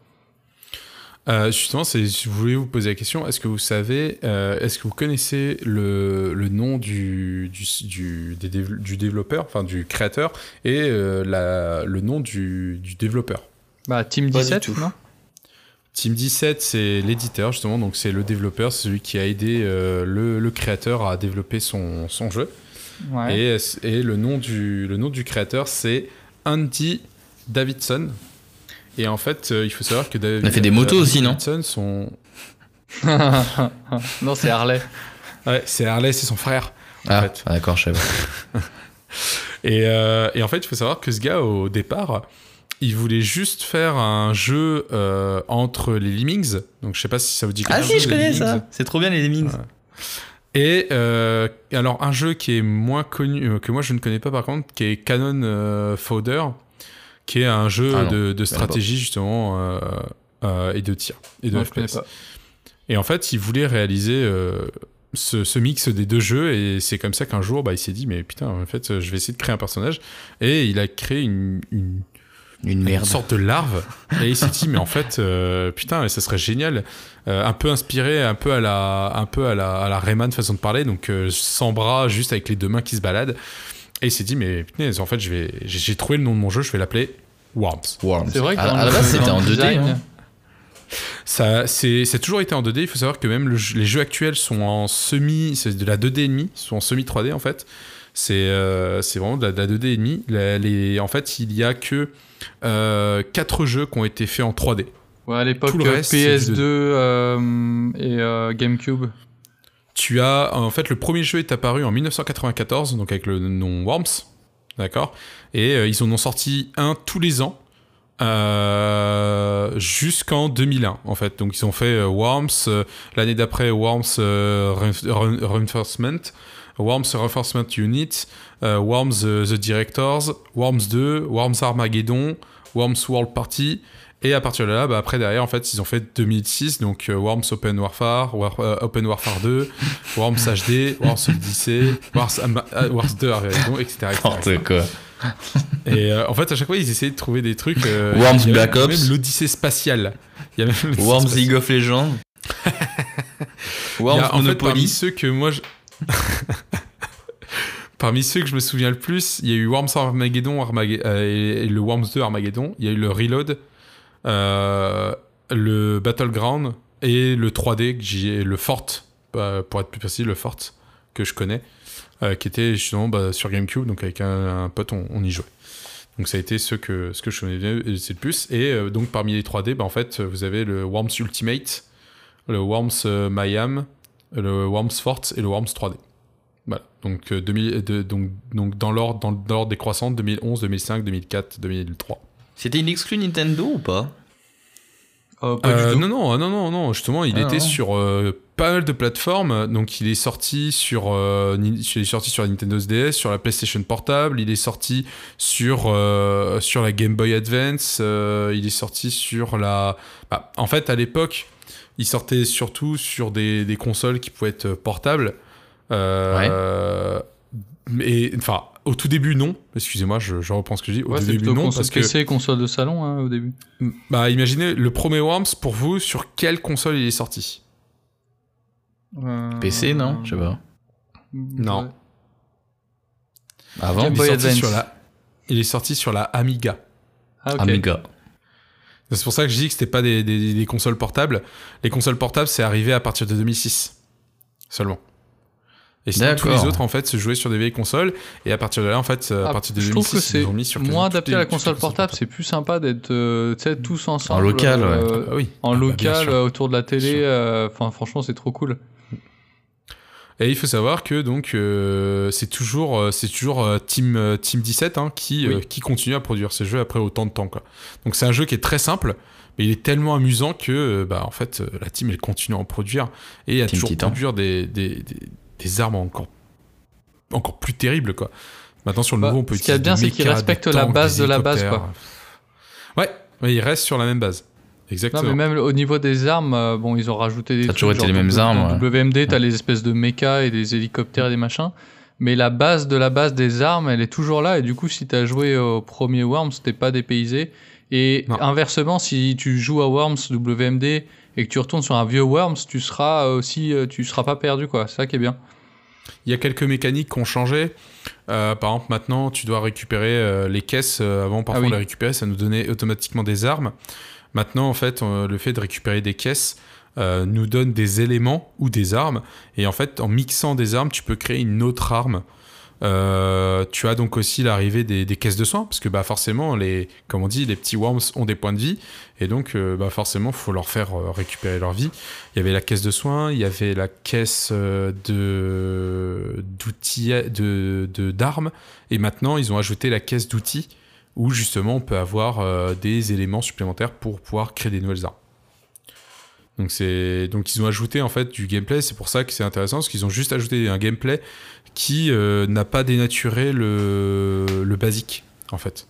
Euh, justement, c'est, je voulais vous poser la question. Est-ce que vous savez, euh, est-ce que vous connaissez le, le nom du, du, du, des dév- du développeur, enfin du créateur, et euh, la, le nom du, du développeur? Bah, Team Pas du 17, tout. non? Team 17, c'est l'éditeur, justement, donc c'est le développeur, c'est celui qui a aidé euh, le, le créateur à développer son, son jeu. Ouais. Et, et le, nom du, le nom du créateur, c'est Andy Davidson. Et en fait, euh, il faut savoir que David, Il a fait des motos aussi, non Davidson, son... non, c'est Harley. Ouais, c'est Harley, c'est son frère. Ah, fait. ah, d'accord, je sais pas. Et, euh, et en fait, il faut savoir que ce gars, au départ, il voulait juste faire un jeu euh, entre les Lemmings. Donc, je sais pas si ça vous dit quelque Ah chose. si, je connais Lemmings. ça. C'est trop bien les Lemmings. Ouais. Et euh, alors, un jeu qui est moins connu, euh, que moi je ne connais pas par contre, qui est Canon euh, Fodder, qui est un jeu Ah non, de, stratégie justement euh, euh, et de tir et de Non, FPS. Et en fait, il voulait réaliser euh, ce, ce mix des deux jeux et c'est comme ça qu'un jour, bah, il s'est dit mais putain, en fait, je vais essayer de créer un personnage et il a créé une, une, Une une merde. sorte de larve et il s'est dit mais en fait, euh, putain, ça serait génial, Euh, un peu inspiré, un peu à la, un peu à la, à la Rayman façon de parler, donc euh, sans bras, juste avec les deux mains qui se baladent. Et il s'est dit mais putain, en fait, je vais, j'ai trouvé le nom de mon jeu, je vais l'appeler Worms. Worms. C'est vrai que à, la base, c'était en le 2D. design, hein. Ça, c'est, c'est toujours été en 2D. Il faut savoir que même le les jeux actuels sont en semi, c'est de la 2D et demi, sont en semi 3D en fait. C'est, euh, c'est vraiment de la, de la 2D et demi. La- les, en fait, il y a que euh, 4 jeux qui ont été faits en 3D. Ouais, à l'époque Tout le euh, reste, c'est du PS2 euh, et euh, GameCube. Tu as, en fait, le premier jeu est apparu en 1994, donc avec le nom Worms, d'accord. Et euh, ils en ont sorti un tous les ans. euh, jusqu'en 2001 en fait donc ils ont fait euh, Worms l'année d'après Worms Rein- Rein- Reinforcement Worms Reinforcement Unit Worms The Directors Worms 2 Worms Armageddon Worms World Party et à partir de là, bah, après derrière, en fait, ils ont fait 2006, donc euh, Worms Open Warfare, War- euh, Open Warfare 2, Worms HD, Worms Odyssey, euh, Wars 2 Armageddon, etc. etc., quoi. Et euh, en fait, à chaque fois, ils essayaient de trouver des trucs. euh, Worms il y a Black même Ops. l'Odyssée spatiale. Il y a même Worms spatiale. League of Legends. Il y Worms a, en fait, parmi ceux que moi je... parmi ceux que je me souviens le plus, il y a eu Worms Armageddon Armage- euh, et, le Worms 2 Armageddon, il y a eu le Reload, euh, le Battleground et le 3D, que j'ai- le Fort, euh, pour être plus précis, le Fort que je connais, euh, qui était justement bah, sur GameCube, donc avec un, un pote, on, y jouait. Donc ça a été ce que, ce que je connais c'est le plus. Et euh, donc parmi les 3D, bah, en fait, vous avez le Worms Ultimate, le Worms euh, Mayhem, le Worms Fort et le Worms 3D. Voilà. Donc, euh, 2000, de- donc, donc dans l'ordre dans l'ordre décroissant, 2011, 2005, 2004, 2003. C'était une exclue Nintendo ou pas? Euh, pas Euh, du tout. non, non, non, non, non, justement, il Ah, était non. sur euh, pas mal de plateformes. Donc, il est sorti sur, euh, il est sorti sur la Nintendo DS, sur la PlayStation Portable, il est sorti sur, euh, sur la Game Boy Advance, euh, il est sorti sur la. bah, en fait, à l'époque, il sortait surtout sur des, des consoles qui pouvaient être portables. Euh, Mais, enfin, au tout début, non. Excusez-moi, je, je reprends ce que je dis. Au Ouais, tout c'est début, non, console parce que. PC, console de salon hein, au début. Bah, imaginez, le premier Worms, pour vous, sur quelle console il est sorti? Euh, PC, non? Je sais pas. Non. Avant Game il Boy est, sorti sur la... il est sorti sur la Amiga. Ah. Amiga. C'est pour ça que je dis que c'était pas des, des- des consoles portables. Les consoles portables, c'est arrivé à partir de 2006 seulement. Et sinon, tous les autres, en fait, se jouaient sur des vieilles consoles. Et à partir de là, en fait, à Ah, partir de je 2006, trouve que c'est ils ont mis sur moins adapté les- à la console portable. C'est plus sympa d'être euh, tu sais, tous ensemble. local, ouais. euh, Ah oui. En Ah bah, local, autour de la télé. euh, Enfin, franchement, c'est trop cool. Et il faut savoir que donc euh, c'est toujours euh, c'est toujours euh, Team euh, Team 17 hein, qui Oui. euh, qui continue à produire ces jeux après autant de temps quoi. Donc c'est un jeu qui est très simple, mais il est tellement amusant que euh, bah en fait euh, la team elle continue à en produire et à toujours Titan. produire des, des, des, des armes encore encore plus terribles quoi. Maintenant sur le Bah, nouveau on peut ce qu'il y a bien, c'est qu'il mechas, respecte des la base de la base, hélicoptères. Ouais, ouais, il reste sur la même base. Non, Exactement. mais même au niveau des armes, euh, bon, ils ont rajouté des Ça a toujours été les mêmes armes, Dans WMD, t'as les espèces de mechas et des hélicoptères et des machins. Mais la base de la base des armes, elle est toujours là. Et du coup, si t'as joué au premier Worms, t'es pas dépaysé. Et Non. inversement, si tu joues à Worms WMD et que tu retournes sur un vieux Worms, tu seras aussi, euh, tu seras pas perdu, quoi. C'est ça qui est bien. Il y a quelques mécaniques qui ont changé. Euh, par exemple, maintenant, tu dois récupérer euh, les caisses. Euh, avant, parfois, Ah oui. on les récupérait, ça nous donnait automatiquement des armes. Maintenant, en fait, euh, le fait de récupérer des caisses nous donne des éléments ou des armes. Et en fait, en mixant des armes, tu peux créer une autre arme. Euh, tu as donc aussi l'arrivée des, caisses de soins, parce que bah, forcément, les, comme on dit, les petits worms ont des points de vie, et donc euh, bah, forcément, il faut leur faire euh, récupérer leur vie. Il y avait la caisse de soins, il y avait la caisse d'outils, de d'armes, et maintenant ils ont ajouté la caisse d'outils, où justement on peut avoir des éléments supplémentaires pour pouvoir créer des nouvelles armes. Donc donc ils ont ajouté en fait du gameplay, c'est pour ça que c'est intéressant parce qu'ils ont juste ajouté un gameplay qui euh, n'a pas dénaturé le le basique en fait.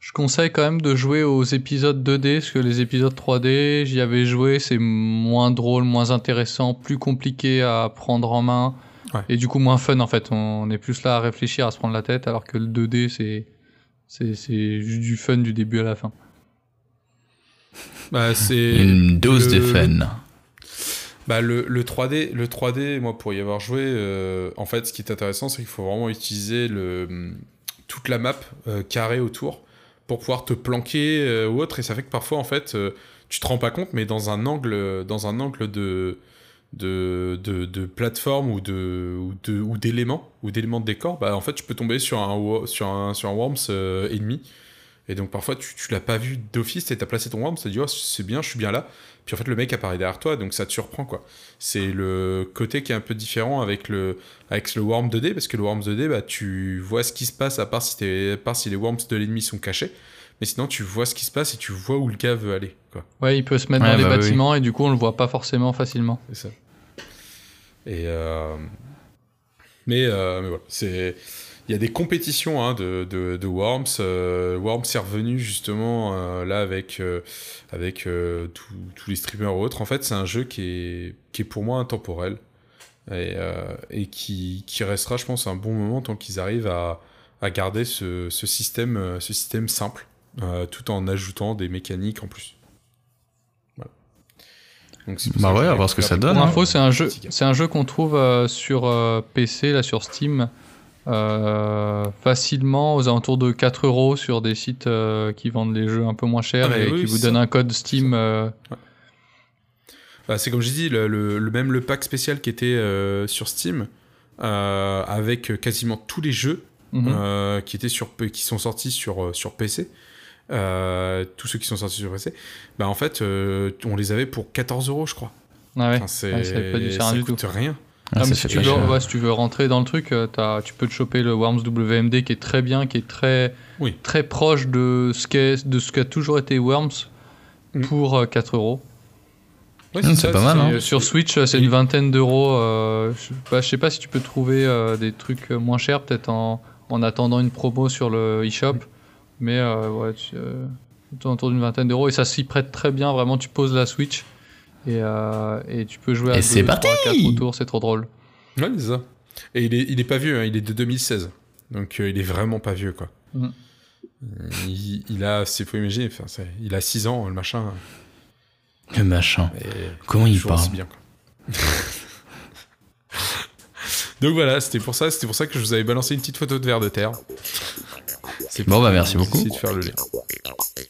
Je conseille quand même de jouer aux épisodes 2D, parce que les épisodes 3D, j'y avais joué, c'est moins drôle, moins intéressant, plus compliqué à prendre en main, Ouais. et du coup moins fun en fait. On est plus là à réfléchir, à se prendre la tête, alors que le 2D, c'est c'est c'est juste du fun du début à la fin. Bah, c'est Une dose de fun. Bah le, le 3D, le 3D, moi pour y avoir joué, euh, en fait ce qui est intéressant c'est qu'il faut vraiment utiliser le, toute la map euh, carrée autour pour pouvoir te planquer euh, ou autre. Et ça fait que parfois en fait tu te rends pas compte mais dans un angle, dans un angle de, de, de, de plateforme ou de ou d'éléments ou d'éléments de décor, bah en fait tu peux tomber sur un sur un sur un worms ennemi et donc parfois tu, tu l'as pas vu d'office et t'as placé ton worm, tu te dis oh, c'est bien, je suis bien là. Puis en fait le mec apparaît derrière toi, donc ça te surprend quoi. C'est le côté qui est un peu différent avec le avec le worm 2D parce que le worm 2D bah tu vois ce qui se passe à part si t'es à part si les worms de l'ennemi sont cachés, mais sinon tu vois ce qui se passe et tu vois où le gars veut aller quoi. Ouais, il peut se mettre Ouais, dans les bah oui. bâtiments, et du coup on le voit pas forcément facilement. C'est ça. Et euh, mais, euh, mais voilà, c'est il y a des compétitions hein, de, de, de Worms. Euh, Worms est revenu justement euh, là avec euh, avec euh, tous tous les streamers ou autres. En fait, c'est un jeu qui est qui est pour moi intemporel et, euh, et qui, qui restera, je pense, un bon moment tant qu'ils arrivent à, à garder ce, ce système ce système simple euh, tout en ajoutant des mécaniques en plus. Donc, Bah ouais, à voir ce que ça donne, Pour hein. info, c'est un jeu, c'est un jeu qu'on trouve euh, sur euh, PC, là sur Steam, euh, facilement aux alentours de 4 euros sur des sites euh, qui vendent les jeux un peu moins chers Ah, et oui, qui vous donnent un code Steam. euh, Bah, c'est comme j'ai dit, le, le- le- même le pack spécial qui était sur Steam, avec quasiment tous les jeux mhm. qui, étaient sur, qui sont sortis sur, sur PC, tous ceux qui sont sortis sur PC, bah, en fait, on les avait pour 14 euros, je crois. Ah ouais. Enfin, c'est, Ouais, ça ça coûte rien. Ah, Ah, si, tu veux, cher. ouais, si tu veux rentrer dans le truc, euh, tu peux te choper le Worms WMD qui est très bien, qui est très, Oui. très proche de ce qu'est- de ce qu'a toujours été Worms Mm. pour euh, 4 euros. Ouais, Hum, c'est pas mal, hein. euh, Sur Switch, euh, c'est une vingtaine d'euros. euh, je bah, je sais pas si tu peux trouver euh, des trucs euh, moins chers, peut-être en, en attendant une promo sur le eShop. Mais euh, ouais, tu, euh, autour d'une vingtaine d'euros. Et ça s'y prête très bien. Vraiment, tu poses la Switch et, euh, et tu peux jouer à Et 2, c'est 3, parti 4 autour. C'est trop drôle. Ouais, c'est ça. Et il est, il est pas vieux, hein, il est de 2016. Donc euh, il est vraiment pas vieux, quoi. Mhm. Euh, Il, il a, c'est faut imaginer, enfin, c'est- il a 6 ans, le machin. Le machin. Et Comment il parle aussi bien, quoi. Donc voilà, c'était pour ça, c'était pour ça que je vous avais balancé une petite photo de verre de terre. C'est Bon, bah, merci beaucoup. de faire le lien.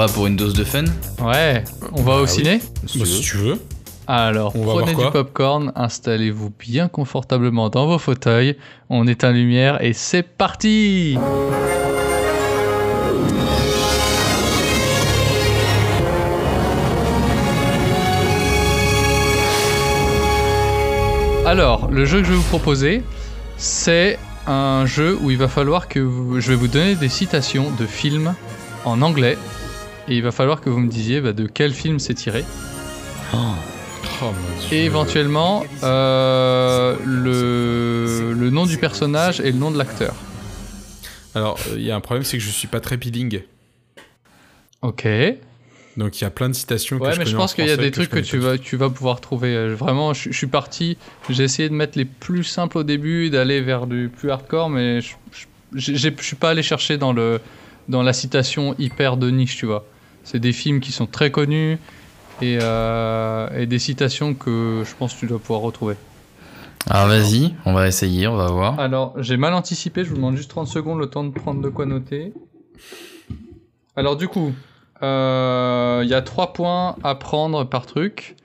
va pour une dose de fun Ouais, on va au Bah oui. ciné si Bah, tu si veux. tu veux. Alors, On va prenez du popcorn, installez-vous bien confortablement dans vos fauteuils, on éteint lumière et c'est parti Alors, le jeu que je vais vous proposer, c'est un jeu où il va falloir que vous- je vais vous donner des citations de films en anglais et il va falloir que vous me disiez bah, de quel film c'est tiré. Oh. Et éventuellement, euh, le, le nom du personnage et le nom de l'acteur. Alors, euh, il y a un problème, c'est que je suis pas très bilingue. Ok. Ouais, Donc il y a plein de citations que mais je pense qu'il y a des trucs que, tu vas, tu vas pouvoir trouver. Euh, Vraiment, je, je suis parti. J'ai essayé de mettre les plus simples au début, d'aller vers du plus hardcore, mais je, je suis pas allé chercher dans, le, dans la citation hyper de niche, tu vois. C'est des films qui sont très connus et, euh, et des citations que je pense que tu dois pouvoir retrouver. Alors vas-y, on va essayer, on va voir. Alors, j'ai mal anticipé, je vous demande juste 30 secondes le temps de prendre de quoi noter. Alors, du coup, euh, il y a 3 points à prendre par truc.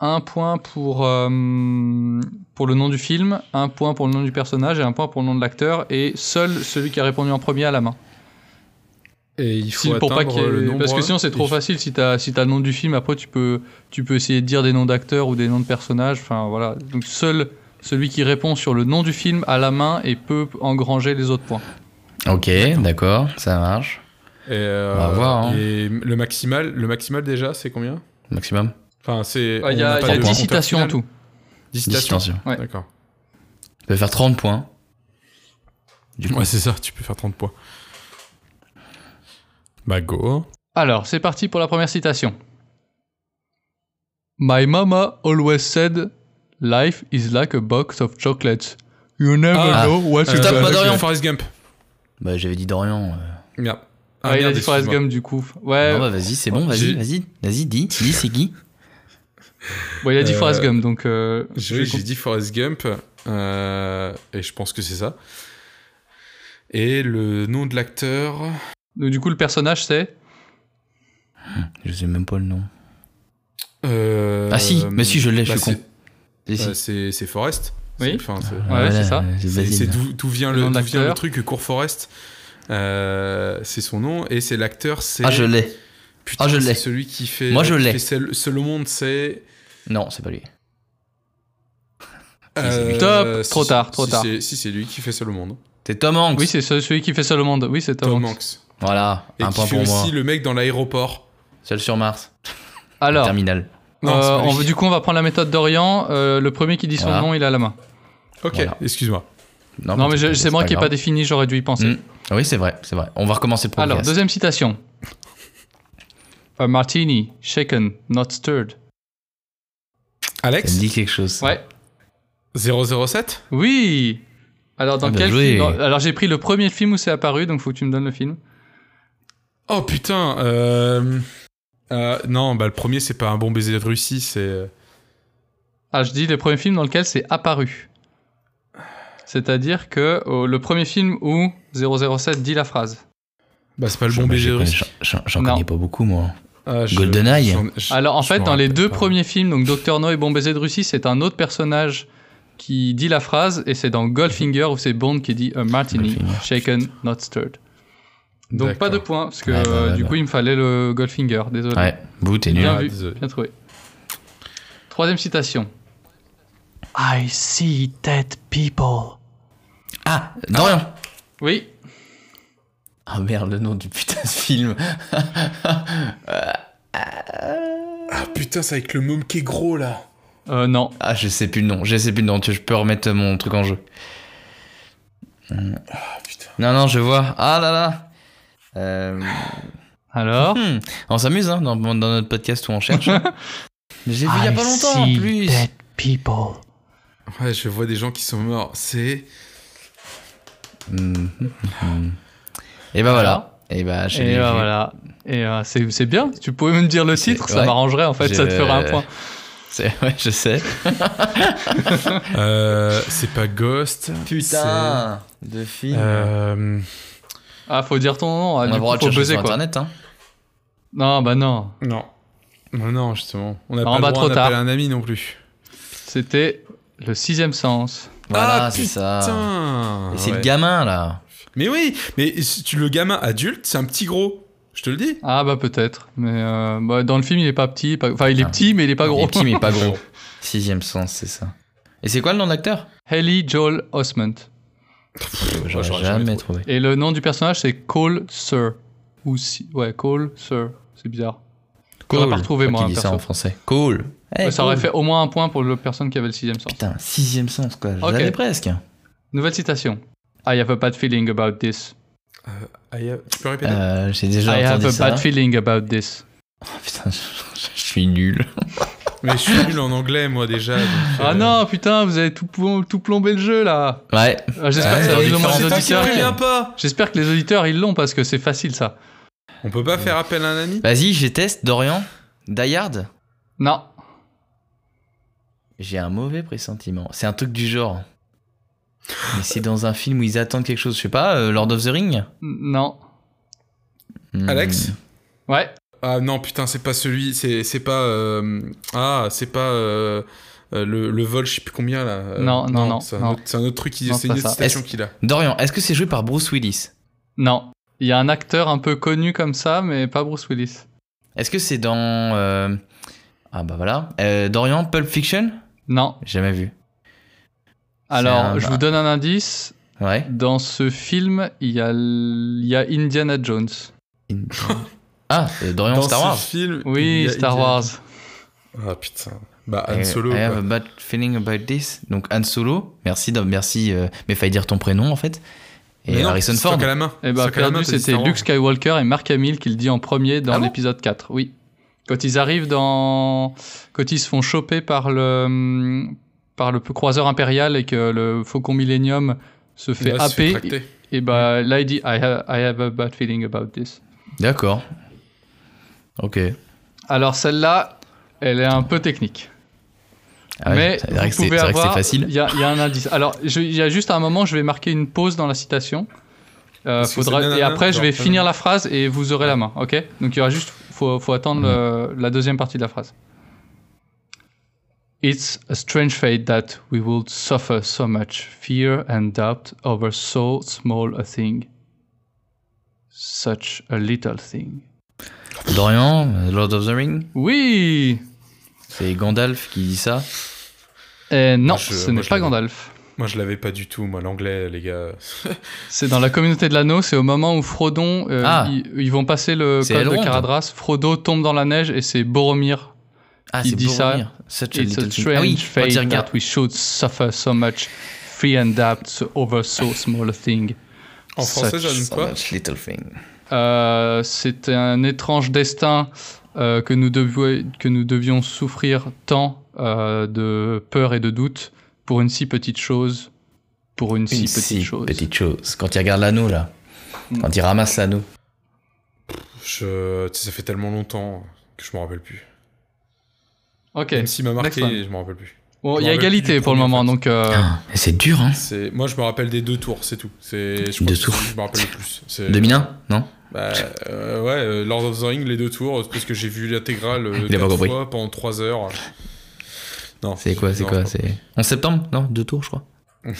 Un point pour, euh, pour le nom du film, un point pour le nom du personnage et un point pour le nom de l'acteur. Et seul celui qui a répondu en premier à la main. Et il Si- faut pour pas le nombre. Parce que sinon, c'est trop il- facile. Si t'as si t'as le nom du film, après, tu peux, tu peux essayer de dire des noms d'acteurs ou des noms de personnages. Enfin, voilà. Donc, seul celui qui répond sur le nom du film à la main et peut engranger les autres points. Ok, d'accord, ça marche. Et, euh, On va voir, hein. et le maximal, le maximal déjà, c'est combien? Maximum Enfin, c'est. Ah, Il y a, y a de 10 compteur citations en tout. 10 10 citations. citations. Ouais. D'accord. Tu peux faire 30 points. Du coup, Ouais, c'est ça, tu peux faire 30 points. Bah, go. Alors, c'est parti pour la première citation. My mama always said, life is like a box of chocolates. You never Ah. know what you Stop, pas Dorian. Forrest Gump. bah j'avais dit Dorian. euh. Merde. Ah, il a dit Forrest. Gump du coup. Ouais, Non bah vas-y, c'est bon, vas-y, vas-y, vas-y, dis, dis, c'est qui bon, il a dit Euh, Forrest Gump donc. euh, vais j'ai dit Forrest Gump, euh, et je pense que c'est ça. Et le nom de l'acteur. Donc, du coup, le personnage c'est. Je sais même pas le nom. euh, Ah si, mais si je l'ai, je bah, suis con. c'est- Si, c'est Forrest. Oui. C'est- enfin, c'est- Ouais, Voilà, c'est ça. C'est d'où vient, Le vient truc court Forrest. Euh, c'est son nom et c'est l'acteur. C'est Ah je l'ai. Putain, Ah, je c'est l'ai. Celui qui fait. Moi, je l'ai. seul, seul au monde, c'est. Non, c'est pas lui. euh, Top, si- trop tard, trop si tard. c'est- Si c'est lui qui fait seul au monde. C'est Tom Hanks. Oui, c'est ce- celui qui fait seul au monde. Oui, c'est Tom, Tom Hanks. Hanks. Voilà, Et un qui point fait pour moi. aussi le mec dans l'aéroport. Seul sur Mars. Alors, Terminal. Non, euh, pas on, lui. veut- du coup, on va prendre la méthode d'Orient. Euh, le premier qui dit son Voilà. nom, il a la main. Ok, Voilà. excuse-moi. Non, mais je- c'est moi qui n'ai pas grave. défini, j'aurais dû y penser. Mm. Oui, c'est vrai, c'est vrai. On va recommencer le podcast. Alors, deuxième citation. A martini, shaken, not stirred. Ça Alex me dit quelque chose. ça. Ouais. 007 Oui Alors, dans Ah, bien quel joué. film dans- Alors, j'ai pris le premier film où c'est apparu, donc faut que tu me donnes le film. Oh putain euh... euh, Non, bah le premier c'est pas un bon baiser de Russie, c'est... Ah, je dis le premier film dans lequel c'est apparu. C'est-à-dire que oh, le premier film où 007 dit la phrase. Bah c'est pas le bon baiser de Russie. J'en connais pas beaucoup, moi. Ah, je- GoldenEye je- Alors, en fait, dans les deux pas. premiers films, donc Dr. No et Bon baiser de Russie, c'est un autre personnage qui dit la phrase, et c'est dans Goldfinger où c'est Bond qui dit A martini, Goldfinger. shaken, not stirred. Donc pas de points, parce que Ouais, bah, du bah. coup il me fallait le Goldfinger, désolé. Ouais, vous, t'es nul. Bien vu, désolé. bien trouvé. Troisième citation. I see dead people. Ah, Dorian Oui, Ah merde, le nom du putain de film. Ah putain, c'est avec le môme qui est gros là. euh, non. Ah, je sais plus le nom. Je sais plus le nom. Tu- Je peux remettre mon truc en jeu. Ah putain. Non, non, je vois. Ah là là. Euh, Alors hmm, On s'amuse hein, dans, dans notre podcast où on cherche. hein. J'ai vu il y a pas longtemps en plus. people. Ouais, je vois des gens qui sont morts. C'est... Hmm, hmm. Et bah voilà. Et bah, je Et l'ai vu. voilà. Et euh, c'est c'est bien. Tu pouvais me dire le titre, ça ouais. m'arrangerait en fait, ça te ferait un point. C'est- Ouais, je sais. Euh, c'est pas Ghost. Putain de film. Euh... Ah, faut dire ton nom. Ah, on du a le coup, droit de faut chercher buzzer sur quoi. internet. Hein. Non, bah non. Non. Non, non, justement. On n'a pas bah, le droit trop d'appeler tard. un ami non plus. C'était le sixième sens. Voilà, Ah, c'est ça. Et c'est ouais. le gamin là. Mais oui, mais tu le gamin adulte, c'est un petit gros. Je te le dis. Ah bah peut-être. Mais euh, bah, dans le film, il est pas petit. pas- Enfin, il est Ah. petit, mais il est pas Il gros. est petit mais pas gros. Sixième sens, c'est ça. Et c'est quoi le nom d'acteur Haley Joel Osment. J'aurais jamais, jamais trouvé. Et le nom du personnage, c'est Cole Sir. Ou si... Ouais, Cole Sir. C'est bizarre. J'aurais pas retrouvé, crois moi, qu'il dit ça en français. Cool. Eh, Ouais, ça aurait cool. fait au moins un point pour la personne qui avait le sixième sens. Putain, sixième sens quoi. Ok. J'avais presque. Nouvelle citation. I have a bad feeling about this. Ah, y a- Tu peux répéter? Euh, J'ai déjà I have entendu a ça. bad feeling about this. Oh, putain, je, je suis nul. Mais je suis nul en anglais, moi, déjà. donc, Ah euh, non, putain, vous avez tout, plom- tout plombé le jeu là. Ouais. Ah, J'espère Ouais, que ça qui auditeurs. J'espère que les auditeurs ils l'ont parce que c'est facile ça. On peut pas faire appel à un ami? Vas-y, je teste. Dorian. Dayard. Non. J'ai un mauvais pressentiment. C'est un truc du genre. Mais c'est dans un film où ils attendent quelque chose. Je sais pas, euh, Lord of the Ring? Non. Hmm. Alex? Ouais. Ah non, putain, c'est pas celui. C'est c'est pas. euh, Ah, c'est pas. euh, euh, le, le vol, je sais plus combien là. Euh, Non, non, non, C'est un, autre- c'est un autre truc qui. C'est une autre citation qu'il a. Dorian, est-ce que c'est joué par Bruce Willis? Non. Il y a un acteur un peu connu comme ça, mais pas Bruce Willis. Est-ce que c'est dans. euh, Ah bah voilà. Euh, Dorian, Pulp Fiction? Non. Jamais vu. Alors, un- je vous donne un indice. Ouais. Dans ce film, il y a, il y a Indiana Jones. Ah, euh, Dorian Dans Star ce Wars. film. Oui, a Star Wars. Ah putain. Bah, Han Solo. I have a bad feeling about this. Donc Han Solo. Merci, merci. euh, mais fallait dire ton prénom en fait. Et non, Harrison Ford. À la main. Eh ben, perdu, t'as dit c'était. Luke Skywalker et Mark Hamill qui le dit en premier dans Ah bon l'épisode 4. Oui. Quand ils arrivent dans. Quand ils se font choper par le. par le croiseur impérial et que le Faucon Millennium se fait Là, se fait happer, et bah là il dit I have, I have a bad feeling about this. D'accord. Ok. Alors celle-là, elle est un peu technique. Ah ouais, mais c'est vous vrai que c'est avoir. facile. Il y, y a un indice. Alors il y a juste un moment, je vais marquer une pause dans la citation. Euh, faudra- et après, je vais finir la phrase et vous aurez la main, ok? Donc il y aura juste, faut, faut attendre Mm. le- la deuxième partie de la phrase. It's a strange fate that we would suffer so much fear and doubt over so small a thing. Such a little thing. Dorian, euh, Lord of the Ring. Oui C'est Gandalf qui dit ça. Et non, Moi, je- ce n'est pas. Gandalf. Moi, je l'avais pas du tout, moi, l'anglais, les gars. C'est dans la communauté de l'anneau, c'est au moment où Frodon, euh, Ah. ils, ils vont passer le code de. Caradras, Frodo tombe dans la neige et c'est Boromir Ah, Il c'est dit ça. Such a It's a thing. strange Ah oui, fate that we should suffer so much free and doubt over so small a thing. En français, Such- ça donne So quoi much little thing. Euh, C'est un étrange destin euh, que, nous devions, que nous devions souffrir tant euh, de peur et de doute pour une si petite chose. Pour une, si petite si chose. petite chose. Quand il regarde l'anneau là. Mm. Quand il ramasse l'anneau. je... Ça fait tellement longtemps que je me rappelle plus. Ok. Même s'il m'a marqué, je me rappelle plus. Bon, il y a égalité pour le en moment, fait. donc euh, Ah, c'est dur hein. Moi, je me rappelle des deux tours, c'est tout. Je Deux que tours. Je me rappelle le plus. C'est... 2001 Non? Bah, euh, ouais, euh, Lord of the Ring, les deux tours, parce que j'ai vu l'intégrale euh, quatre fois pendant 3 heures. Non. C'est quoi, c'est quoi C'est en septembre Non, deux tours je crois.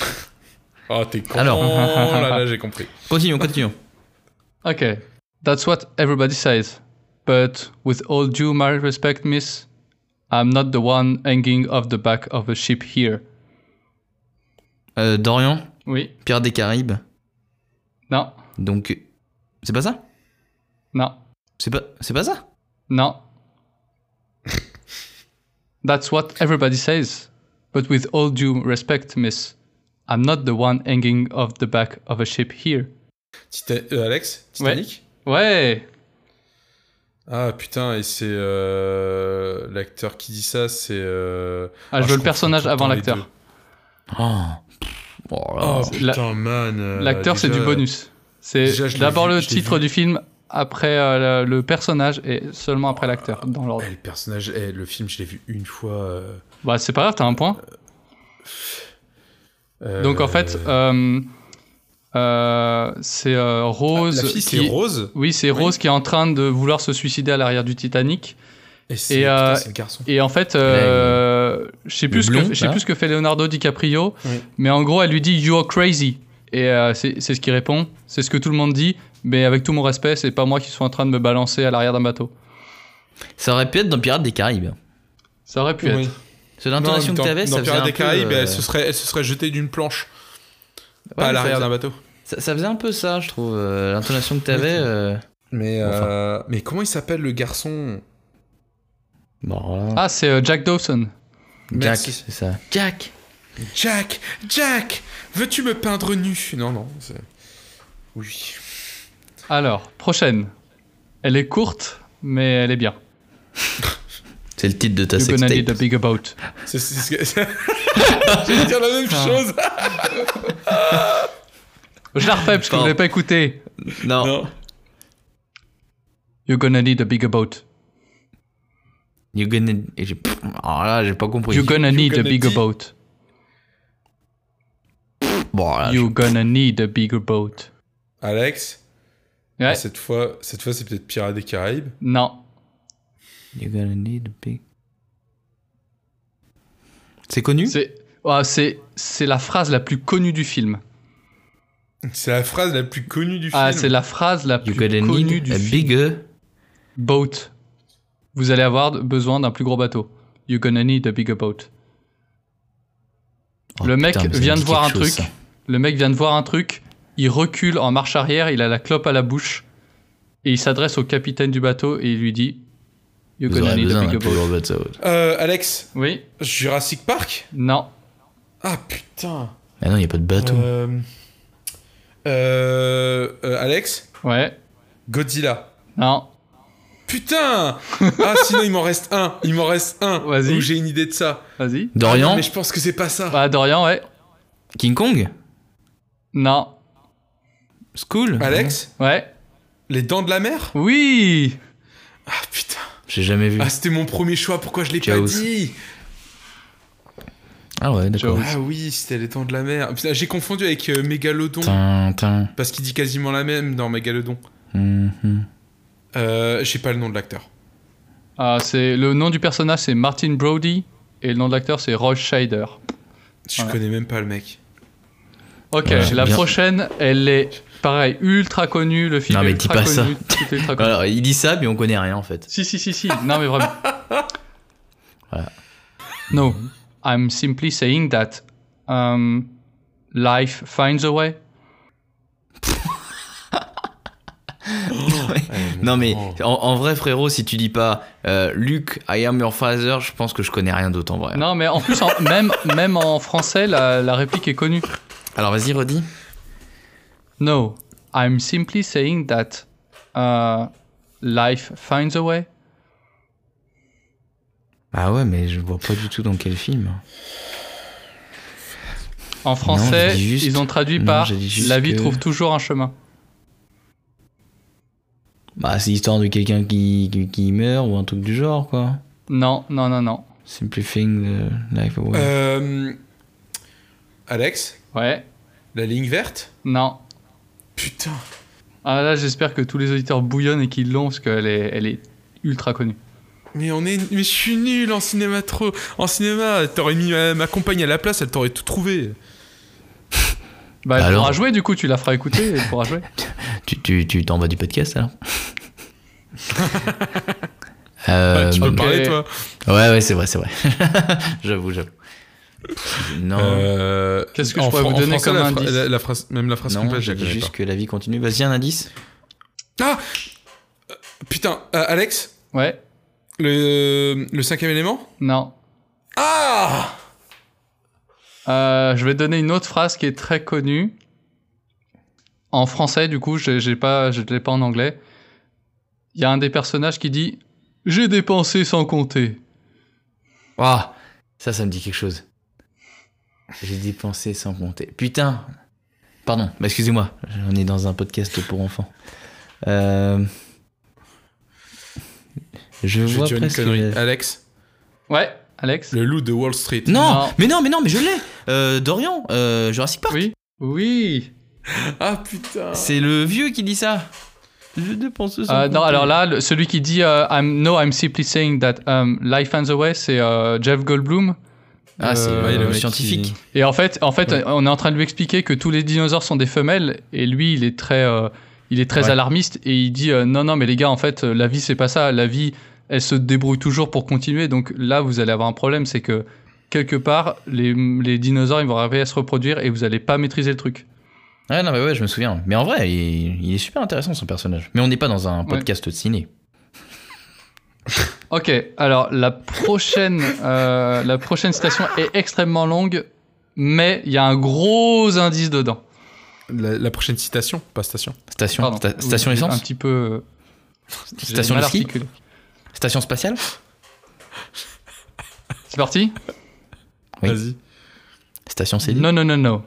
Ah, t'es con. Alors. là, là, j'ai compris. Continuons, continuons. Ok. That's what everybody says. But with all due my respect, miss, I'm not the one hanging off the back of a ship here. Euh, Dorian, Oui. Pierre des Caraïbes? Non. Donc, c'est pas ça? Non. C'est pas, c'est pas ça? Non. That's what everybody says. But with all due respect, miss, I'm not the one hanging off the back of a ship here. Tita- euh, Alex? Titanic? Ouais. Ah putain, et c'est euh, l'acteur qui dit ça, c'est. euh, Ah, je veux le personnage avant l'acteur. deux. Oh, Oh. Oh putain, man. euh, L'acteur, c'est du bonus. C'est d'abord le titre vu. du film, après euh, le, le personnage et seulement après l'acteur, dans l'ordre. Eh, le personnage, eh, le film, je l'ai vu une fois. euh, Bah, c'est pas grave, t'as un point. euh, Donc en fait, euh, Euh, c'est euh, Rose. La fille, c'est qui- Rose. Oui, c'est Oui. Rose qui est en train de vouloir se suicider à l'arrière du Titanic. Et c'est Et, putain, euh, c'est le garçon. Et en fait, euh, je sais plus, ce que, blond, je sais là. plus ce que fait Leonardo DiCaprio, Oui. mais en gros, elle lui dit You're crazy. Et euh, c'est c'est ce qu'il répond. C'est ce que tout le monde dit. Mais avec tout mon respect, c'est pas moi qui suis en train de me balancer à l'arrière d'un bateau. Ça aurait pu être dans Pirates des Caraïbes. Ça aurait pu être. C'est l'intonation que t'avais, ça faisait Pirates un des peu, Caraïbes, euh, elle, se serait, elle se serait jetée d'une planche. ouais, pas à l'arrière d'un bateau. Ça, ça faisait un peu ça, je trouve. euh, L'intonation que t'avais. euh, Mais, Enfin. euh, mais comment il s'appelle le garçon? Bon, voilà. Ah, c'est euh, Jack Dawson. Jack, c'est ça. Jack Jack Jack Veux-tu me peindre nu? Non, non. Oui. Alors, prochaine. Elle est courte, mais elle est bien. C'est le titre de ta You're gonna need a bigger boat. C'est ce que. J'allais dire la même chose. Je la refais parce que vous l'avez pas écouté. Non. Non. You're gonna need a bigger boat. You're gonna. Alors là, j'ai pas compris. You're gonna need a need- boat. Bon, You're gonna need a bigger boat. Alex, Ouais. cette fois, cette fois c'est peut-être Pirates des Caraïbes. Non. You're gonna need a big. C'est connu? C'est ah, c'est c'est la phrase la plus connue du film. C'est la phrase la plus connue du Ah, film. c'est la phrase la You're plus gonna connue need du a film. bigger. Boat. Vous allez avoir besoin d'un plus gros bateau. You're gonna need a bigger boat. Oh, Le mec putain, vient de voir un chose, truc. ça. Le mec vient de voir un truc. Il recule en marche arrière. Il a la clope à la bouche. Et il s'adresse au capitaine du bateau et il lui dit You're gonna need a bigger. Euh, Alex, Oui. Jurassic Park? Non. Ah putain. Ah non, il y a pas de bateau. Euh, euh, euh, Alex, Ouais. Godzilla. Non. Putain Ah sinon il m'en reste un. Il m'en reste un. Vas-y. Où j'ai une idée de ça. Vas-y. Dorian? Mais je pense que c'est pas ça. Bah, Dorian, ouais. King Kong? Non. School Alex, Ouais. les dents de la mer Oui. Ah putain. J'ai jamais vu. Ah c'était mon premier choix. Pourquoi je l'ai pas dit Ah ouais, d'accord. Ah oui, c'était les dents de la mer. J'ai confondu avec euh, Mégalodon. Tintin. Parce qu'il dit quasiment la même dans Mégalodon. Mhm. Euh, J'ai pas le nom de l'acteur. Ah, c'est le nom du personnage, c'est Martin Brody. Et le nom de l'acteur, c'est Roy Scheider. Je Voilà. connais même pas le mec. Ok, Ouais, la bien. prochaine, elle est pareil, ultra connue. Le film Non, mais dis ultra pas ça. connu. ultra connu. Alors, il dit ça, mais on connaît rien en fait. Si, si, si, si. Non, mais vraiment. Voilà. No, I'm simply saying that um, life finds a way. Non mais Oh. en, en vrai frérot, si tu dis pas euh, Luke, I am your father, je pense que je connais rien d'autre en vrai. Non, mais en plus, en- même, même en français, la, la réplique est connue. Alors vas-y redis. No, I'm simply saying that uh, life finds a way. Ah ouais mais je vois pas du tout dans quel film. En français, juste- ils ont traduit non, par La vie que- trouve toujours un chemin. Bah c'est l'histoire de quelqu'un qui, qui, qui meurt ou un truc du genre quoi. Non, non, non, non. Simplifying the life away. Euh, Alex, Ouais, la ligne verte? Non. Putain. Ah là, j'espère que tous les auditeurs bouillonnent et qu'ils l'ont parce qu'elle est, elle est ultra connue. Mais on est, mais je suis nul en cinéma trop. En cinéma, t'aurais mis ma, ma compagne à la place, elle t'aurait tout trouvé. Bah, elle Alors pourra jouer du coup, tu la feras écouter, elle pourra jouer. Tu tu tu t'en vas du podcast alors Euh, tu peux ok. parler toi. Ouais ouais c'est vrai c'est vrai. j'avoue j'avoue. Non. Euh, Qu'est-ce que je pourrais vous donner français, comme la, indice la- la phrase, Même la phrase non, complète, je j'ai la dit connais juste pas. que la vie continue. Vas-y un indice. Ah Putain, euh, Alex, Ouais, le, le cinquième élément non. Ah Euh, je vais donner une autre phrase qui est très connue. En français, du coup, j'ai pas, je ne l'ai pas en anglais. Il y a un des personnages qui dit J'ai dépensé sans compter. Ah, ça, ça me dit quelque chose. J'ai dépensé sans compter. Putain. Pardon, bah, excusez-moi. On est dans un podcast pour enfants. Euh... Je Je vais vois dire une presque. connerie. Alex, Ouais, Alex le loup de Wall Street. Non, Non. mais non, mais non, mais je l'ai. Euh, Dorian, euh, Jurassic Park. Oui Oui Ah putain. C'est le vieux qui dit ça. Je dépense sans Euh, non, alors là, le- celui qui dit euh, I'm, No, I'm simply saying that um, life ends away, c'est euh, Jeff Goldblum. Ah, c'est Euh, le scientifique. qui- Et en fait, en fait Ouais. on est en train de lui expliquer que tous les dinosaures sont des femelles, et lui, il est très, euh, il est très Ouais. alarmiste, et il dit euh, Non, non, mais les gars, en fait, euh, la vie, c'est pas ça. La vie, elle se débrouille toujours pour continuer. Donc là, vous allez avoir un problème, c'est que quelque part, les, les dinosaures, ils vont arriver à se reproduire, et vous allez pas maîtriser le truc. Ouais, non, mais ouais, je me souviens. Mais en vrai, il, il est super intéressant son personnage. Mais on n'est pas dans un podcast de ciné. Ok, alors la prochaine, euh, la prochaine citation est extrêmement longue, mais il y a un gros indice dedans. La, la prochaine citation, pas station. Station, Pardon. sta- station Oui, essence Un petit peu. j'ai Station de ski. Station spatiale C'est parti Oui. Vas-y. Station CD No, no, no, no.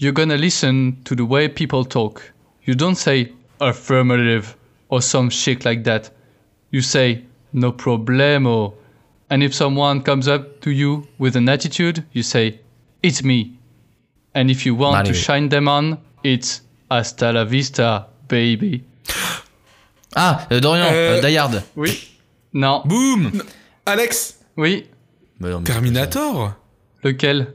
You're gonna listen to the way people talk. You don't say affirmative or some shit like that. You say no problemo. And if someone comes up to you with an attitude, you say it's me. And if you want to shine them on, it's hasta la vista, baby. Ah, euh, Dorian, Euh, euh, Die Hard. Oui. Non. Boum Alex Oui. Bah non, Terminator Lequel?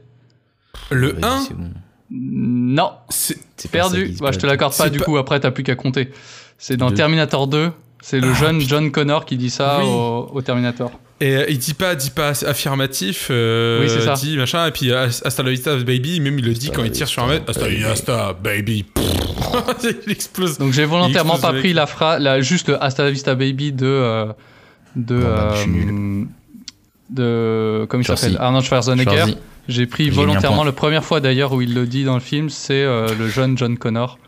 Le Vas-y, 1 c'est bon. Non. C'est. Perdu. Bah, je te l'accorde pas, du coup, après, t'as plus qu'à compter. C'est dans Deux. Terminator 2. C'est le jeune John Connor qui dit ça Oui. au, au Terminator. Et euh, il dit pas, dit pas affirmatif, euh, Oui, c'est ça. dit machin, et puis euh, hasta la vista baby, même il le dit quand il tire sur un mec, hasta baby. la vista baby. il explose. Donc j'ai volontairement pas pris la phrase, la, juste le Hasta la Vista Baby de. euh, de. Bah, euh, de. Comment il s'appelle? Arnold Schwarzenegger. J'ai pris volontairement la première fois d'ailleurs où il le dit dans le film, c'est euh, le jeune John Connor,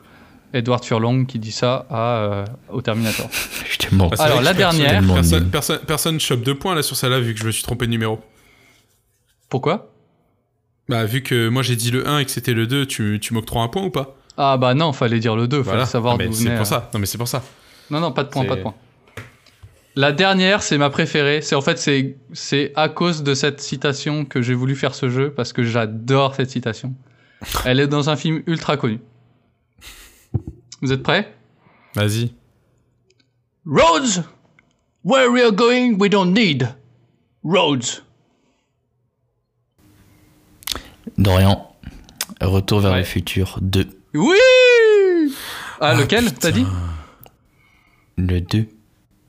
Edward Furlong, qui dit ça à, euh, au Terminator. Je t'ai mort. Ah, Alors, la dernière. Personne, personne, personne chope deux points là sur celle-là vu que je me suis trompé de numéro. Pourquoi? Bah, vu que moi j'ai dit le 1 et que c'était le 2, tu, tu m'octroies un point ou pas? Ah bah non, fallait dire le 2, fallait savoir Non, mais d'où c'est pour euh, ça. Non, mais c'est pour ça. Non, non, pas de point, pas de point. La dernière, c'est ma préférée. C'est en fait, c'est c'est à cause de cette citation que j'ai voulu faire ce jeu parce que j'adore cette citation. Elle est dans un film ultra connu. Vous êtes prêts? Vas-y. Roads, where we are going, we don't need roads. Dorian, Retour vers Ouais. le futur 2. Oui. Ah, Ah, lequel. T'as dit? Le 2.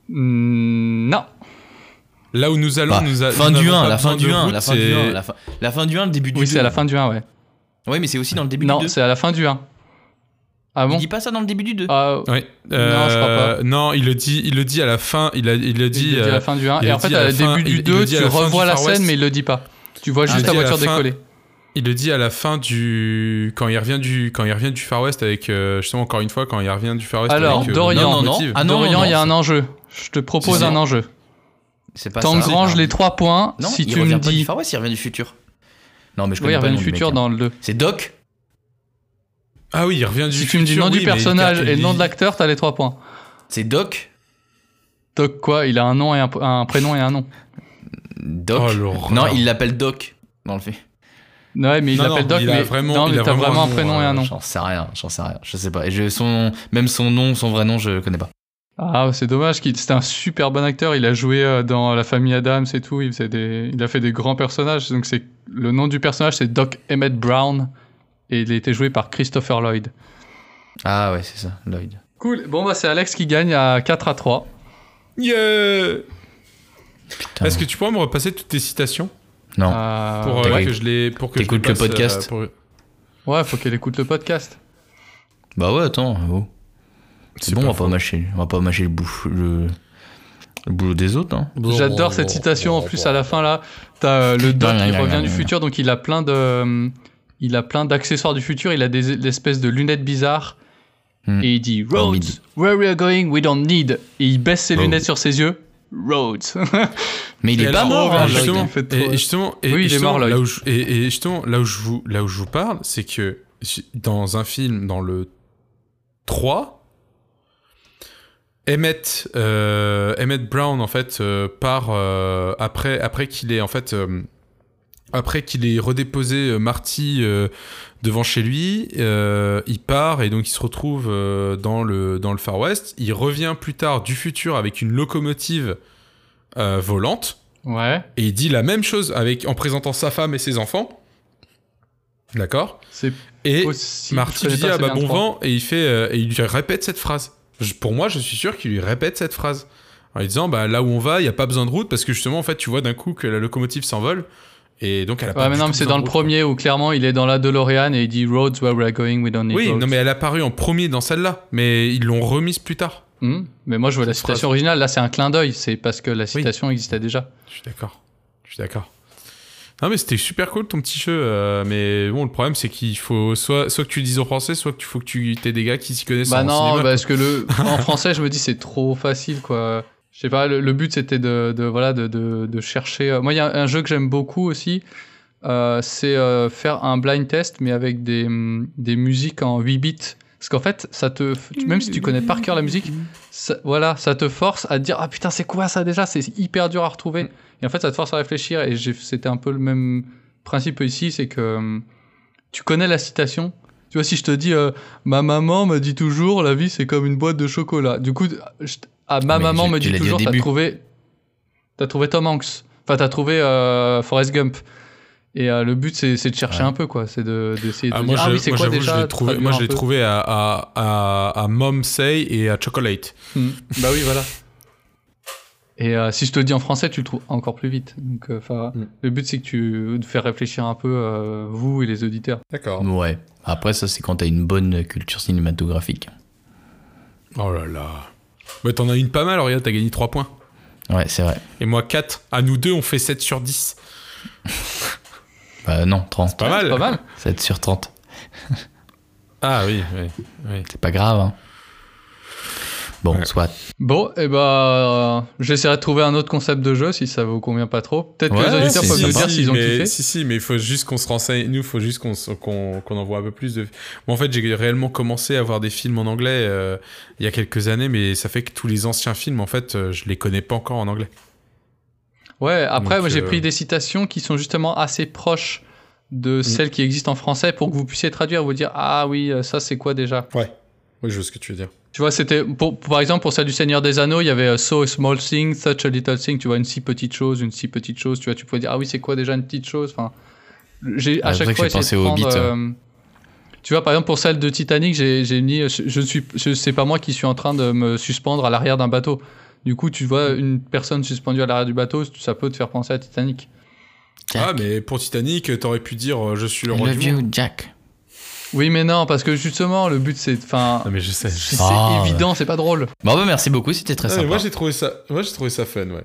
Hmm, Non. Là où nous allons, Bah, nous a- fin nous du n'avons 1, pas la fin du de 1, route, la fin du c'est- 1, la fin, la fin du 1, le début du 2. Oui, c'est à la fin du 1, ouais. Oui, mais c'est aussi dans le début Non, du 2. c'est à la fin du 1. Ah bon Il dit pas ça dans le début du 2. Ah, Oui. Non, je crois pas. Euh, Non, il le dit, il le dit à la fin. Il, a, il le Il dit. le dit à euh, la fin du 1. il Et en fait, à à la fin- début il- du il le 2, dit à tu revois la scène, mais il le dit pas. Tu vois juste il la voiture décoller. Il le dit à la fin du quand il revient du quand il revient du Far West avec euh, justement encore une fois quand il revient du Far West Alors, avec, euh, Dorian. Non, non, non. Ah non, Dorian, il y a un enjeu. Je te propose un enjeu. C'est pas T'engranges ça. les 3 points Non, si il tu revient me dis. Far West, il revient du futur. Non, mais je Oui, connais il pas revient le du futur mec, hein. dans le 2. C'est Doc Ah oui, il revient du Si futur. tu me dis le nom oui, du personnage et le nom de l'acteur, t'as les 3 points. C'est Doc? Doc quoi? Il a un nom et un, un prénom et un nom. Doc? Oh. Non, il l'appelle Doc dans le fait. Ouais, mais il Non, l'appelle Doc, il a mais vraiment- non, mais a t'as vraiment vraiment un un nom, prénom et un nom. J'en sais rien, j'en sais rien, je sais pas. Et je, son, même son nom, son vrai nom, je connais pas. Ah, c'est dommage. qu'il- C'était un super bon acteur. Il a joué euh, dans La Famille Adams et tout. Il, faisait des... il a fait des grands personnages. Donc, c'est le nom du personnage, c'est Doc Emmett Brown. Et il a été joué par Christopher Lloyd. Ah ouais, c'est ça, Lloyd. Cool. Bon, bah, c'est Alex qui gagne à 4 à 3. Yeah. Est-ce que tu pourrais me repasser toutes tes citations? Non. Euh, pour euh, ouais. que je les pour que je T'écoutes les le podcast euh, pour- Ouais, faut qu'elle écoute le podcast. Bah ouais, attends, oh. C'est bon, on va pas mâcher, on va pas mâcher le, bouche, le, le boulot des autres, hein. J'adore cette citation. En plus, à la fin, là, t'as le Doc qui revient du futur. Donc, il a plein de. Il a plein d'accessoires du futur. Il a des, des espèces de lunettes bizarres. Hmm. Et il dit Roads, where we are going, we don't need. Et il baisse ses lunettes sur ses yeux. Roads. Mais il est pas mort, hein, Lloyd, justement, et, justement, et, Oui, il est justement, mort, Lloyd. là où je, et, et justement, là où je vous, là où je vous parle, c'est que dans un film, dans le 3, Emmett, euh, Emmett Brown, en fait, euh, part, euh, après, après qu'il ait, en fait, euh, après qu'il ait redéposé euh, Marty euh, devant chez lui, euh, il part et donc il se retrouve dans, le, dans le Far West. Il revient plus tard du futur avec une locomotive volante Ouais. et il dit la même chose avec, en présentant sa femme et ses enfants. D'accord? Et possible. Marty lui dit ah bah bon vent et il fait euh, et il lui répète cette phrase. Je- pour moi, je suis sûr qu'il lui répète cette phrase en lui disant bah là où on va, il y a pas besoin de route parce que justement en fait tu vois d'un coup que la locomotive s'envole et donc elle a pas Ouais, mais non, mais c'est dans le premier où clairement il est dans la DeLorean et il dit Roads where we're going, we don't need Oui, roads. non mais elle a apparu en premier dans celle-là, mais ils l'ont remise plus tard. Hmm. Mais moi je vois la citation phrase. originale, là c'est un clin d'œil, c'est parce que la citation existait déjà. Je suis d'accord. Je suis d'accord. Non mais c'était super cool ton petit jeu, euh, mais bon le problème c'est qu'il faut soit soit que tu le dises en français, soit qu'il faut que tu aies des gars qui s'y connaissent Bah en non, cinéma. parce que le en français je me dis c'est trop facile quoi. Je sais pas, le, but c'était de, voilà de, de, chercher. euh, Moi il y a un jeu que j'aime beaucoup aussi, euh, c'est euh, faire un blind test mais avec des, hum, des musiques en 8 bits. Parce qu'en fait, ça te, même si tu connais par cœur la musique, ça, voilà, ça te force à te dire ah putain c'est quoi ça déjà, c'est hyper dur à retrouver. Et en fait, ça te force à réfléchir. Et c'était un peu le même principe ici, c'est que hum, tu connais la citation. Tu vois, si je te dis ma maman me dit toujours la vie c'est comme une boîte de chocolat. Du coup, je- ah, ma Mais maman tu- me dit toujours t'as trouvé, t'as trouvé Tom Hanks. Enfin, t'as trouvé euh, Forrest Gump. Et euh, le but c'est c'est de chercher Ouais. un peu quoi, c'est de d'essayer de, Ah, dire, moi, ah je, oui c'est moi, quoi déjà. je l'ai trouvé, traduire moi, je l'ai trouvé à, à, à, à Mom Say et à Chocolate. Hmm. Bah oui, voilà. Et euh, si je te le dis en français, tu le trouves encore plus vite. Donc, euh, 'fin, Mm. le but c'est que tu de faire réfléchir un peu euh, vous et les auditeurs. D'accord. Ouais. Après, ça, c'est quand t'as une bonne culture cinématographique. Oh là là. Bah, t'en as une pas mal, regarde, t'as gagné 3 points. Ouais, c'est vrai. Et moi 4. À nous deux, on fait 7 sur 10. Bah, non, 30. Pas mal. Pas mal. 7 sur 30. Ah oui, oui. oui. C'est pas grave, hein. Bon, Ouais. soit. Bon, et bah, j'essaierai de trouver un autre concept de jeu si ça vous convient pas trop. Peut-être Ouais, que les auditeurs peuvent nous sympa. dire s'ils ont mais, kiffé. Si, si, mais il faut juste qu'on se renseigne. Nous, il faut juste qu'on qu'on envoie un peu plus de. Moi, en fait, j'ai réellement commencé à voir des films en anglais euh, il y a quelques années, mais ça fait que tous les anciens films, en fait, euh, je les connais pas encore en anglais. Ouais, après, Donc, moi j'ai euh, pris des citations qui sont justement assez proches de Mm. celles qui existent en français pour que vous puissiez traduire, vous dire ah oui, euh, ça c'est quoi déjà? Ouais. Oui, je vois ce que tu veux dire. Tu vois, c'était pour, pour- par exemple pour celle du Seigneur des Anneaux, il y avait euh, so a small thing, such a little thing. Tu vois, une si petite chose, une si petite chose. Tu vois, tu pouvais dire ah oui, c'est quoi déjà une petite chose? Enfin, j'ai Ah, à c'est chaque vrai que fois j'ai essayé de pensé au prendre. Hobbit. euh, tu vois, par exemple pour celle de Titanic, j'ai j'ai mis, je, je suis, c'est pas moi qui suis en train de me suspendre à l'arrière d'un bateau. Du coup, tu vois une personne suspendue à l'arrière du bateau, ça peut te faire penser à Titanic. Jack. Ah, mais pour Titanic, t'aurais pu dire euh, je suis le roi love du monde. Jack. Oui, mais non, parce que justement, le but c'est, enfin, Non, mais je sais. je c'est. Ah, évident, c'est pas drôle. Bon, bah, merci beaucoup, c'était très Ah, sympa. moi, j'ai trouvé ça. Moi, j'ai trouvé ça fun, ouais.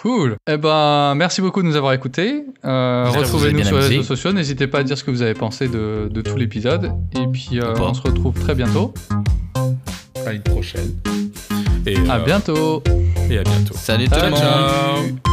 Cool. Eh ben, merci beaucoup de nous avoir écoutés. Euh, Retrouvez-nous sur les réseaux sociaux. N'hésitez pas à dire ce que vous avez pensé de, de tout l'épisode. Et puis, euh, on se retrouve très bientôt. À une prochaine. Et, À euh, bientôt. Et à bientôt. Salut tout le monde. ciao.